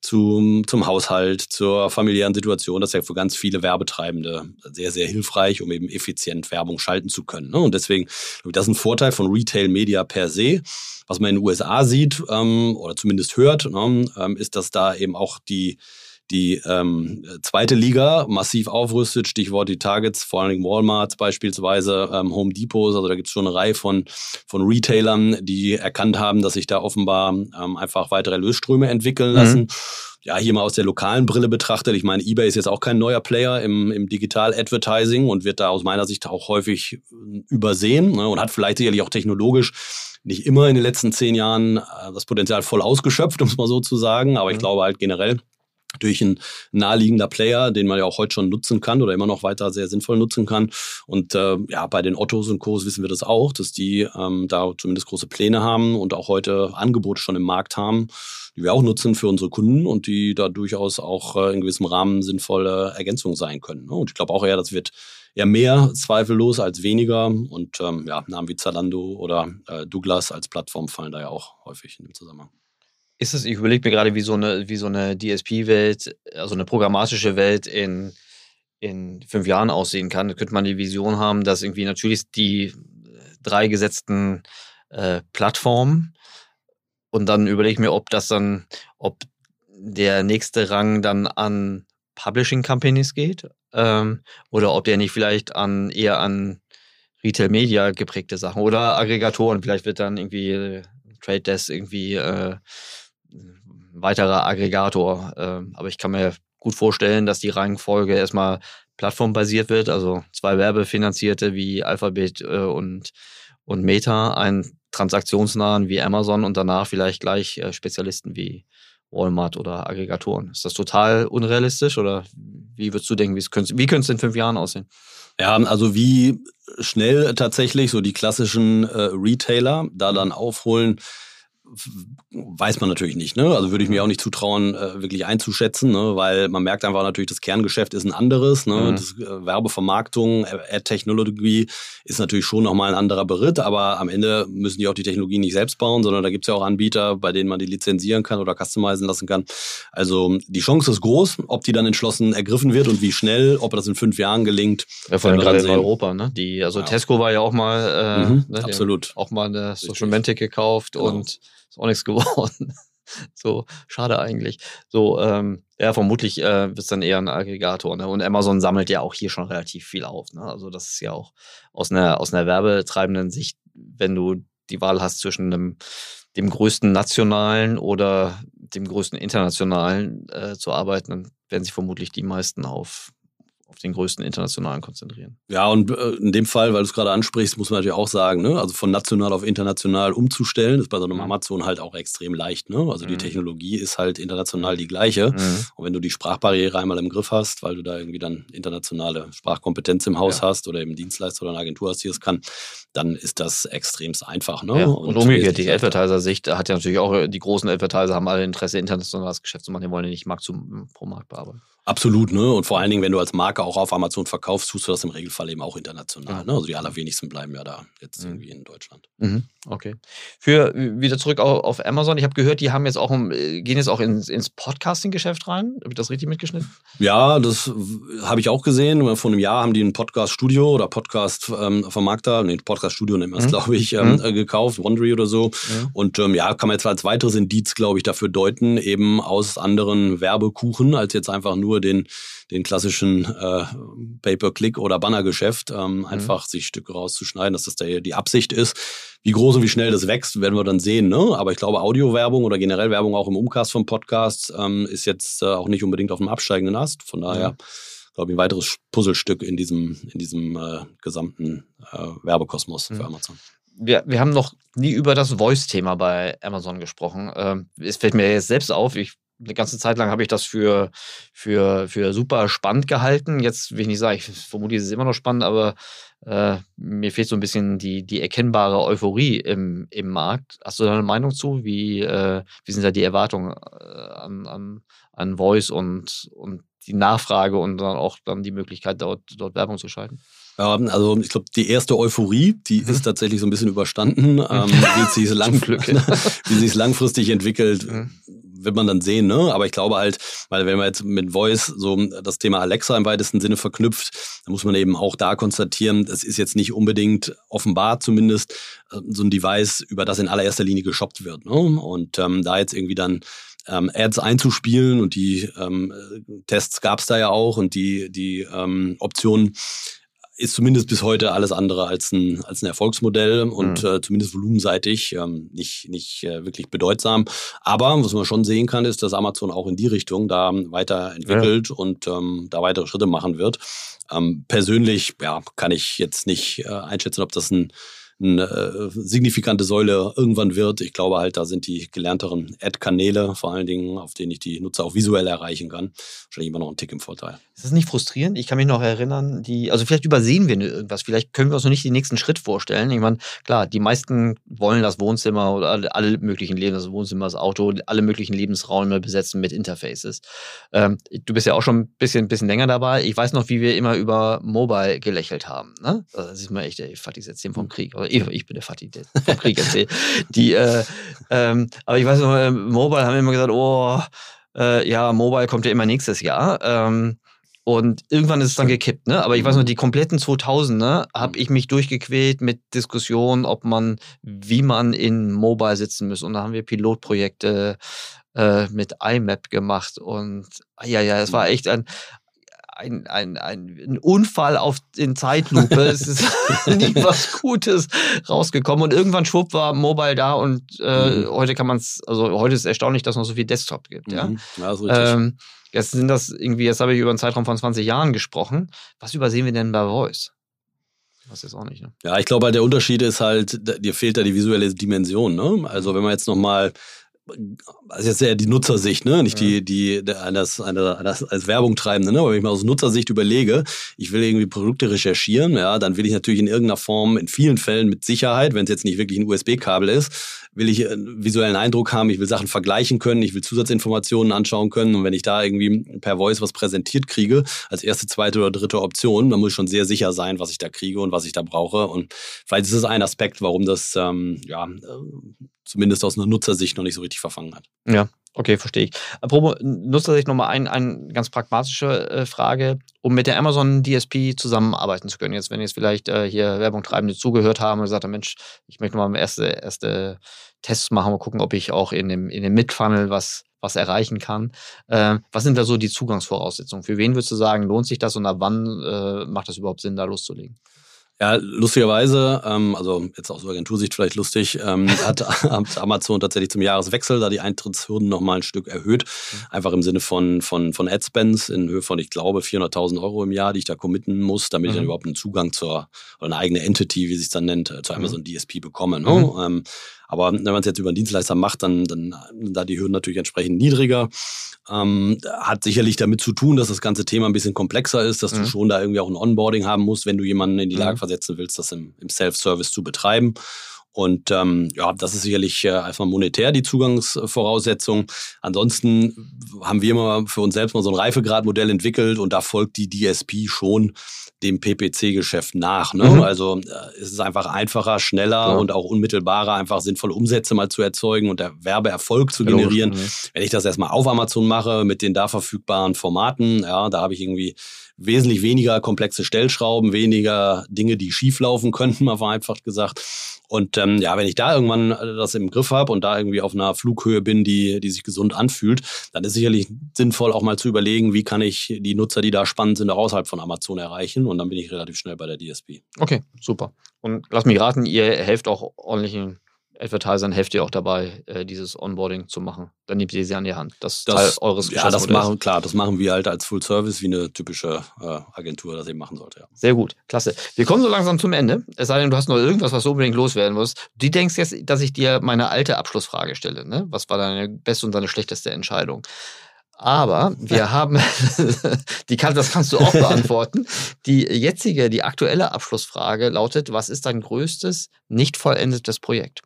zum, zum Haushalt, zur familiären Situation. Das ist ja für ganz viele Werbetreibende sehr, sehr hilfreich, um eben effizient Werbung schalten zu können. Ne? Und deswegen, das ist ein Vorteil von Retail Media per se. Was man in den USA sieht ähm, oder zumindest hört, ne, ähm, ist, dass da eben auch die die ähm, zweite Liga massiv aufrüstet, Stichwort die Targets, vor allen Dingen Walmart beispielsweise, ähm, Home Depots, also da gibt es schon eine Reihe von, von Retailern, die erkannt haben, dass sich da offenbar ähm, einfach weitere Lösströme entwickeln mhm. lassen. Mhm. Ja, hier mal aus der lokalen Brille betrachtet, ich meine, eBay ist jetzt auch kein neuer Player im, im Digital-Advertising und wird da aus meiner Sicht auch häufig äh, übersehen ne, und hat vielleicht sicherlich auch technologisch nicht immer in den letzten zehn Jahren äh, das Potenzial voll ausgeschöpft, um es mal so zu sagen, aber ich mhm. glaube halt generell, durch ein naheliegender Player, den man ja auch heute schon nutzen kann oder immer noch weiter sehr sinnvoll nutzen kann. Und äh, ja, bei den Ottos und Co. wissen wir das auch, dass die ähm, da zumindest große Pläne haben und auch heute Angebote schon im Markt haben, die wir auch nutzen für unsere Kunden und die da durchaus auch äh, in gewissem Rahmen sinnvolle Ergänzungen sein können. Ne? Und ich glaube auch eher, das wird eher mehr zweifellos als weniger. Und ähm, ja, Namen wie Zalando oder äh, Douglas als Plattform fallen da ja auch häufig in dem Zusammenhang. Ist es, ich überlege mir gerade, wie so eine, so eine DSP-Welt, also eine programmatische Welt in, in fünf Jahren aussehen kann. Da könnte man die Vision haben, dass irgendwie natürlich die drei gesetzten äh, Plattformen und dann überlege ich mir, ob das dann, ob der nächste Rang dann an Publishing Companies geht ähm, oder ob der nicht vielleicht an eher an Retail Media geprägte Sachen oder Aggregatoren. Vielleicht wird dann irgendwie Trade Desk irgendwie äh, weiterer Aggregator. Ähm, aber ich kann mir gut vorstellen, dass die Reihenfolge erstmal plattformbasiert wird, also zwei Werbefinanzierte wie Alphabet äh, und, und Meta, einen transaktionsnahen wie Amazon und danach vielleicht gleich äh, Spezialisten wie Walmart oder Aggregatoren. Ist das total unrealistisch oder wie würdest du denken, wie könnte es in fünf Jahren aussehen? Ja, also wie schnell tatsächlich so die klassischen äh, Retailer da dann aufholen, weiß man natürlich nicht. Ne? Also würde ich mir auch nicht zutrauen, äh, wirklich einzuschätzen, ne? weil man merkt einfach natürlich, das Kerngeschäft ist ein anderes. Ne? Mhm. Das, äh, Werbevermarktung, Ad-Technologie ist natürlich schon nochmal ein anderer Beritt, aber am Ende müssen die auch die Technologie nicht selbst bauen, sondern da gibt es ja auch Anbieter, bei denen man die lizenzieren kann oder customizen lassen kann. Also die Chance ist groß, ob die dann entschlossen ergriffen wird und wie schnell, ob das in fünf Jahren gelingt. Ja, vor allem gerade in Europa. Ne? Die, also ja. Tesco war ja auch mal, äh, mhm, ne, absolut. auch mal eine Social Mantic gekauft genau. und ist auch nichts geworden. so, schade eigentlich. So, ähm, ja, vermutlich äh, wird es dann eher ein Aggregator. Ne? Und Amazon sammelt ja auch hier schon relativ viel auf. Ne? Also, das ist ja auch aus einer, aus einer werbetreibenden Sicht, wenn du die Wahl hast zwischen einem, dem größten nationalen oder dem größten internationalen äh, zu arbeiten, dann werden sich vermutlich die meisten auf auf den größten internationalen konzentrieren. Ja, und äh, in dem Fall, weil du es gerade ansprichst, muss man natürlich auch sagen, ne? also von national auf international umzustellen, ist bei so einem mhm. Amazon halt auch extrem leicht. Ne? Also die mhm. Technologie ist halt international die gleiche. Mhm. Und wenn du die Sprachbarriere einmal im Griff hast, weil du da irgendwie dann internationale Sprachkompetenz im Haus ja. hast oder eben Dienstleister oder eine Agentur hast, die es kann, dann ist das extremst einfach. Ne? Ja. Und, und umgekehrt, die Advertiser-Sicht hat ja natürlich auch, die großen Advertiser haben alle Interesse, internationales Geschäft zu machen, die wollen ja nicht Markt zu, pro Markt bearbeiten. Absolut, ne? Und vor allen Dingen, wenn du als Marke auch auf Amazon verkaufst, tust du das im Regelfall eben auch international. Ne? Also die allerwenigsten bleiben ja da jetzt mhm. irgendwie in Deutschland. Mhm. Okay. Für wieder zurück auf Amazon. Ich habe gehört, die haben jetzt auch gehen jetzt auch ins, ins Podcasting-Geschäft rein. Habe ich das richtig mitgeschnitten? Ja, das habe ich auch gesehen. Vor einem Jahr haben die ein Podcast-Studio oder Podcast-Vermarkter, ähm, nee, Podcast-Studio nennen wir es, mhm. glaube ich, ähm, mhm. gekauft, Wondery oder so. Mhm. Und ähm, ja, kann man jetzt als weiteres Indiz, glaube ich, dafür deuten, eben aus anderen Werbekuchen, als jetzt einfach nur nur den, den klassischen äh, Pay-per-Click oder Bannergeschäft, ähm, mhm. einfach sich Stücke rauszuschneiden, dass das da die Absicht ist. Wie groß und wie schnell das wächst, werden wir dann sehen. Ne? Aber ich glaube, Audiowerbung oder generell Werbung auch im Umcast von Podcasts ähm, ist jetzt äh, auch nicht unbedingt auf dem absteigenden Ast. Von daher, mhm. glaube ich, ein weiteres Puzzlestück in diesem, in diesem äh, gesamten äh, Werbekosmos mhm. für Amazon wir, wir haben noch nie über das Voice-Thema bei Amazon gesprochen. Ähm, es fällt mir jetzt selbst auf, ich eine ganze Zeit lang habe ich das für, für, für super spannend gehalten. Jetzt will ich nicht sagen, ich vermute, es ist immer noch spannend, aber äh, mir fehlt so ein bisschen die, die erkennbare Euphorie im, im Markt. Hast du da eine Meinung zu? Wie, äh, wie sind da die Erwartungen äh, an, an, an Voice und, und die Nachfrage und dann auch dann die Möglichkeit, dort, dort Werbung zu schalten? Ja, also ich glaube, die erste Euphorie, die mhm. ist tatsächlich so ein bisschen überstanden. Ähm, wie sich lang, wie sich langfristig entwickelt, mhm wird man dann sehen, ne? Aber ich glaube halt, weil wenn man jetzt mit Voice so das Thema Alexa im weitesten Sinne verknüpft, dann muss man eben auch da konstatieren, das ist jetzt nicht unbedingt offenbar zumindest äh, so ein Device, über das in allererster Linie geshoppt wird. Ne? Und ähm, da jetzt irgendwie dann ähm, Ads einzuspielen und die ähm, Tests gab es da ja auch und die, die ähm, Optionen ist zumindest bis heute alles andere als ein, als ein Erfolgsmodell und mhm. äh, zumindest volumenseitig ähm, nicht, nicht äh, wirklich bedeutsam. Aber was man schon sehen kann, ist, dass Amazon auch in die Richtung da weiterentwickelt ja. und ähm, da weitere Schritte machen wird. Ähm, persönlich ja, kann ich jetzt nicht äh, einschätzen, ob das ein eine äh, signifikante Säule irgendwann wird. Ich glaube halt, da sind die gelernteren Ad-Kanäle, vor allen Dingen, auf denen ich die Nutzer auch visuell erreichen kann, wahrscheinlich immer noch ein Tick im Vorteil. Ist das nicht frustrierend? Ich kann mich noch erinnern, die, also vielleicht übersehen wir irgendwas, vielleicht können wir uns noch nicht den nächsten Schritt vorstellen. Ich meine, klar, die meisten wollen das Wohnzimmer oder alle, alle möglichen Leben, das Wohnzimmer, das Auto, alle möglichen Lebensräume besetzen mit Interfaces. Ähm, du bist ja auch schon ein bisschen, bisschen länger dabei. Ich weiß noch, wie wir immer über Mobile gelächelt haben. Ne? Das ist mal echt, ey, Fatih ist jetzt vom Krieg. Oder ich, bin der Fatih, der vom Krieg erzählt. Die, äh, ähm, aber ich weiß noch, äh, Mobile haben immer gesagt, oh, äh, ja, Mobile kommt ja immer nächstes Jahr. Ähm, und irgendwann ist es dann gekippt, ne? Aber ich weiß noch, die kompletten 2000er ne, habe ich mich durchgequält mit Diskussionen, ob man, wie man in Mobile sitzen muss. Und da haben wir Pilotprojekte äh, mit IMAP gemacht. Und ja, ja, es war echt ein, ein, ein, ein, Unfall auf in Zeitlupe. es ist nie was Gutes rausgekommen. Und irgendwann schwupp war Mobile da und äh, mhm. heute kann man es, also heute ist es erstaunlich, dass es noch so viel Desktop gibt. Ja, mhm. ja ist richtig. Ähm, jetzt sind das irgendwie, jetzt habe ich über einen Zeitraum von 20 Jahren gesprochen. Was übersehen wir denn bei Voice? Was jetzt auch nicht, ne? Ja, ich glaube halt, der Unterschied ist halt, dir fehlt da die visuelle Dimension, ne? Also wenn man jetzt nochmal also jetzt eher die Nutzersicht, ne? Nicht ja. die, die eines, eines als Werbung treibende, ne? Aber wenn ich mal aus Nutzersicht überlege, ich will irgendwie Produkte recherchieren, ja, dann will ich natürlich in irgendeiner Form, in vielen Fällen mit Sicherheit, wenn es jetzt nicht wirklich ein USB-Kabel ist, will ich einen visuellen Eindruck haben, ich will Sachen vergleichen können, ich will Zusatzinformationen anschauen können. Und wenn ich da irgendwie per Voice was präsentiert kriege, als erste, zweite oder dritte Option, dann muss ich schon sehr sicher sein, was ich da kriege und was ich da brauche. Und vielleicht ist es ein Aspekt, warum das ähm, ja zumindest aus einer Nutzersicht noch nicht so richtig verfangen hat. Ja, okay, verstehe ich. Apropos Nutzersicht nochmal ein, eine ganz pragmatische äh, Frage, um mit der Amazon DSP zusammenarbeiten zu können. Jetzt, wenn jetzt vielleicht äh, hier Werbung treibende zugehört haben und gesagt haben, Mensch, ich möchte mal erste, erste Tests machen und gucken, ob ich auch in dem, in dem Mid-Funnel was, was erreichen kann. Äh, was sind da so die Zugangsvoraussetzungen? Für wen würdest du sagen, lohnt sich das und ab wann äh, macht das überhaupt Sinn, da loszulegen? Ja, lustigerweise, ähm, also jetzt aus Agentursicht vielleicht lustig, ähm, hat, Amazon tatsächlich zum Jahreswechsel da die Eintrittshürden nochmal ein Stück erhöht. Einfach im Sinne von, von, von Adspends in Höhe von, ich glaube, 400.000 Euro im Jahr, die ich da committen muss, damit mhm. ich dann mhm. überhaupt einen Zugang zur, oder eine eigene Entity, wie sich dann nennt, äh, zu. Amazon mhm. DSP bekomme. Ne? Mhm. Ähm, aber wenn man es jetzt über einen Dienstleister macht, dann, dann da die Hürden natürlich entsprechend niedriger. Ähm, hat sicherlich damit zu tun, dass das ganze Thema ein bisschen komplexer ist, dass mhm. du schon da irgendwie auch ein Onboarding haben musst, wenn du jemanden in die Lage mhm. versetzen willst, das im, im Self-Service zu betreiben. Und ähm, ja, das ist sicherlich äh, einfach monetär die Zugangsvoraussetzung. Ansonsten haben wir immer für uns selbst mal so ein Reifegradmodell entwickelt und da folgt die DSP schon dem PPC-Geschäft nach. Ne? Mhm. Also äh, es ist einfach einfacher, schneller ja. und auch unmittelbarer, einfach sinnvolle Umsätze mal zu erzeugen und der Werbeerfolg zu generieren. Ja, Wenn ich das erstmal auf Amazon mache mit den da verfügbaren Formaten, ja, da habe ich irgendwie wesentlich weniger komplexe Stellschrauben, weniger Dinge, die schieflaufen könnten, mal vereinfacht gesagt. Und ähm, ja, wenn ich da irgendwann äh, das im Griff habe und da irgendwie auf einer Flughöhe bin, die, die sich gesund anfühlt, dann ist sicherlich sinnvoll auch mal zu überlegen, wie kann ich die Nutzer, die da spannend sind, auch außerhalb von Amazon erreichen. Und dann bin ich relativ schnell bei der DSP. Okay, super. Und lass mich raten, ihr helft auch ordentlichen Advertisern helft ihr auch dabei, äh, dieses Onboarding zu machen. Dann nehmt ihr sie an die Hand. Das, das Teil eures Ja, das machen, klar, das machen wir halt als Full Service, wie eine typische äh, Agentur das eben machen sollte. Ja. Sehr gut, klasse. Wir kommen so langsam zum Ende. Es sei denn, du hast noch irgendwas, was du unbedingt loswerden musst. Du denkst jetzt, dass ich dir meine alte Abschlussfrage stelle. Ne? Was war deine beste und deine schlechteste Entscheidung? Aber wir haben, die kann, das kannst du auch beantworten. Die jetzige, die aktuelle Abschlussfrage lautet: Was ist dein größtes, nicht vollendetes Projekt?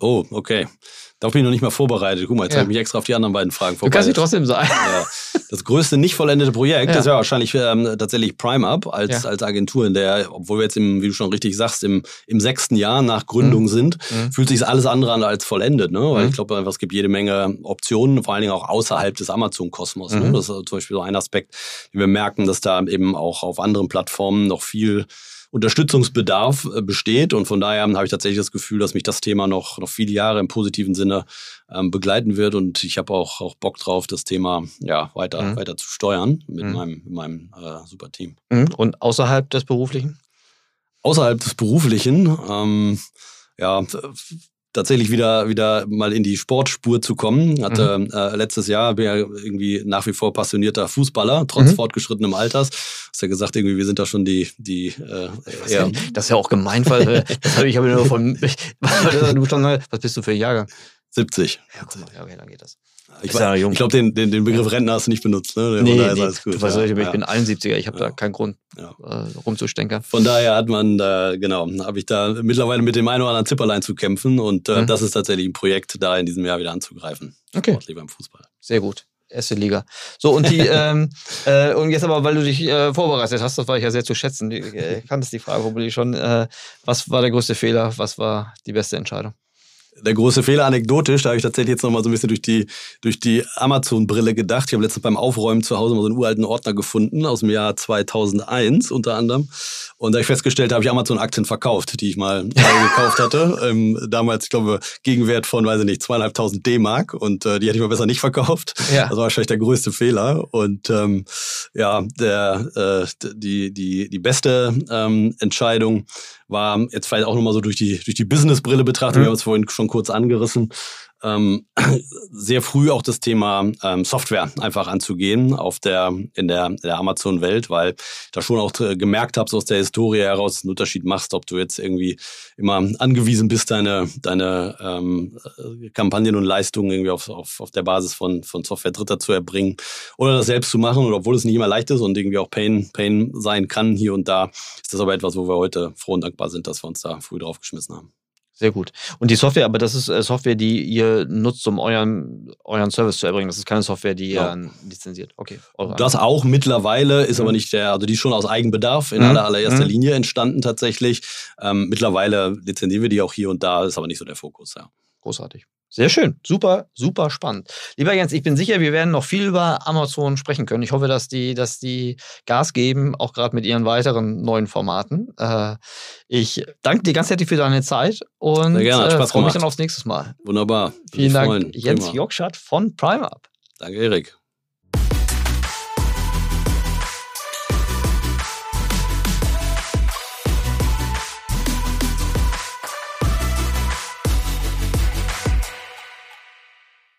Oh, okay. Darauf bin ich noch nicht mal vorbereitet. Guck mal, jetzt ja. habe ich mich extra auf die anderen beiden Fragen vorbereitet. Du kannst sie trotzdem sein. Ja. Das größte nicht vollendete Projekt ja. ist ja wahrscheinlich ähm, tatsächlich PrimeUp als, als Agentur, in der, obwohl wir jetzt, im, wie du schon richtig sagst, im, im sechsten Jahr nach Gründung mhm. sind, mhm. fühlt sich alles andere an als vollendet. Ne? Weil mhm. ich glaube einfach, es gibt jede Menge Optionen, vor allen Dingen auch außerhalb des Amazon-Kosmos. Ne? Mhm. Das ist zum Beispiel so ein Aspekt, den wir merken, dass da eben auch auf anderen Plattformen noch viel Unterstützungsbedarf äh, besteht. Und von daher habe ich tatsächlich das Gefühl, dass mich das Thema noch, noch viele Jahre im positiven Sinne ähm, begleiten wird. Und ich habe auch, auch Bock drauf, das Thema ja, weiter, mhm. weiter zu steuern mit mhm. meinem, mit meinem äh, super Team. Mhm. Und außerhalb des Beruflichen? Außerhalb des Beruflichen, ähm, ja, tatsächlich wieder, wieder mal in die Sportspur zu kommen. Hatte mhm. äh, letztes Jahr bin ja irgendwie nach wie vor passionierter Fußballer, trotz mhm. fortgeschrittenem Alters. Hast ja gesagt, irgendwie, wir sind da schon die, die äh, eher. Das ist ja auch gemein, weil äh, das hab ich habe nur von du schon, was bist du für ein Jahrgang? 70. Ja, guck mal, ja, okay, dann geht das. Ich, ja ich glaube, den, den, den Begriff Rentner hast du nicht benutzt. Ne? Nee, nee, gut. Du weißt, ja, ich, ja. bin 71er, ich habe da keinen Grund ja. äh, rumzustenkern. Von daher hat man da, genau, habe ich da mittlerweile mit dem einen oder anderen Zipperlein zu kämpfen und äh, mhm. das ist tatsächlich ein Projekt, da in diesem Jahr wieder anzugreifen. Okay. Sportlich beim Fußball. Sehr gut. Erste Liga. So, und die, ähm, äh, und jetzt aber, weil du dich äh, vorbereitet hast, das war ich ja sehr zu schätzen, ich äh, kanntest die Frage womöglich schon, äh, was war der größte Fehler, was war die beste Entscheidung? Der große Fehler anekdotisch, da habe ich tatsächlich jetzt nochmal so ein bisschen durch die, durch die Amazon-Brille gedacht. Ich habe letztens beim Aufräumen zu Hause mal so einen uralten Ordner gefunden, aus dem Jahr 2001 unter anderem. Und da habe ich festgestellt, da habe ich Amazon-Aktien verkauft, die ich mal gekauft hatte. Ähm, damals, ich glaube, Gegenwert von, weiß ich nicht, zweieinhalbtausend D-Mark. Und äh, die hätte ich mal besser nicht verkauft. Ja. Das war wahrscheinlich der größte Fehler. Und ähm, ja, der, äh, die, die, die beste ähm, Entscheidung war jetzt vielleicht auch nochmal so durch die, durch die Business-Brille betrachtet, mhm. wir haben es vorhin schon kurz angerissen, ähm, sehr früh auch das Thema ähm, Software einfach anzugehen auf der, in der, in der Amazon-Welt, weil da schon auch äh, gemerkt habe, so aus der Historie heraus einen Unterschied machst, ob du jetzt irgendwie immer angewiesen bist, deine, deine ähm, äh, Kampagnen und Leistungen irgendwie auf, auf, auf der Basis von, von Software Dritter zu erbringen oder das selbst zu machen. Und obwohl es nicht immer leicht ist und irgendwie auch Pain, Pain sein kann hier und da, ist das aber etwas, wo wir heute froh und dankbar sind, dass wir uns da früh draufgeschmissen haben. Sehr gut. Und die Software, aber das ist äh, Software, die ihr nutzt, um euren, euren Service zu erbringen. Das ist keine Software, die ja. ihr lizenziert. Okay. Das auch mittlerweile ist mhm. aber nicht der, also die ist schon aus Eigenbedarf in mhm. aller, allererster mhm. Linie entstanden tatsächlich. Ähm, mittlerweile lizenzieren wir die auch hier und da, ist aber nicht so der Fokus, ja. Großartig. Sehr schön. Super, super spannend. Lieber Jens, ich bin sicher, wir werden noch viel über Amazon sprechen können. Ich hoffe, dass die, dass die Gas geben, auch gerade mit ihren weiteren neuen Formaten. Äh, ich danke dir ganz herzlich für deine Zeit und Sehr gerne, äh, freue mich dann aufs nächste Mal. Wunderbar. Vielen Dank, freuen. Jens Jokschat von PrimeUp. Danke, Erik.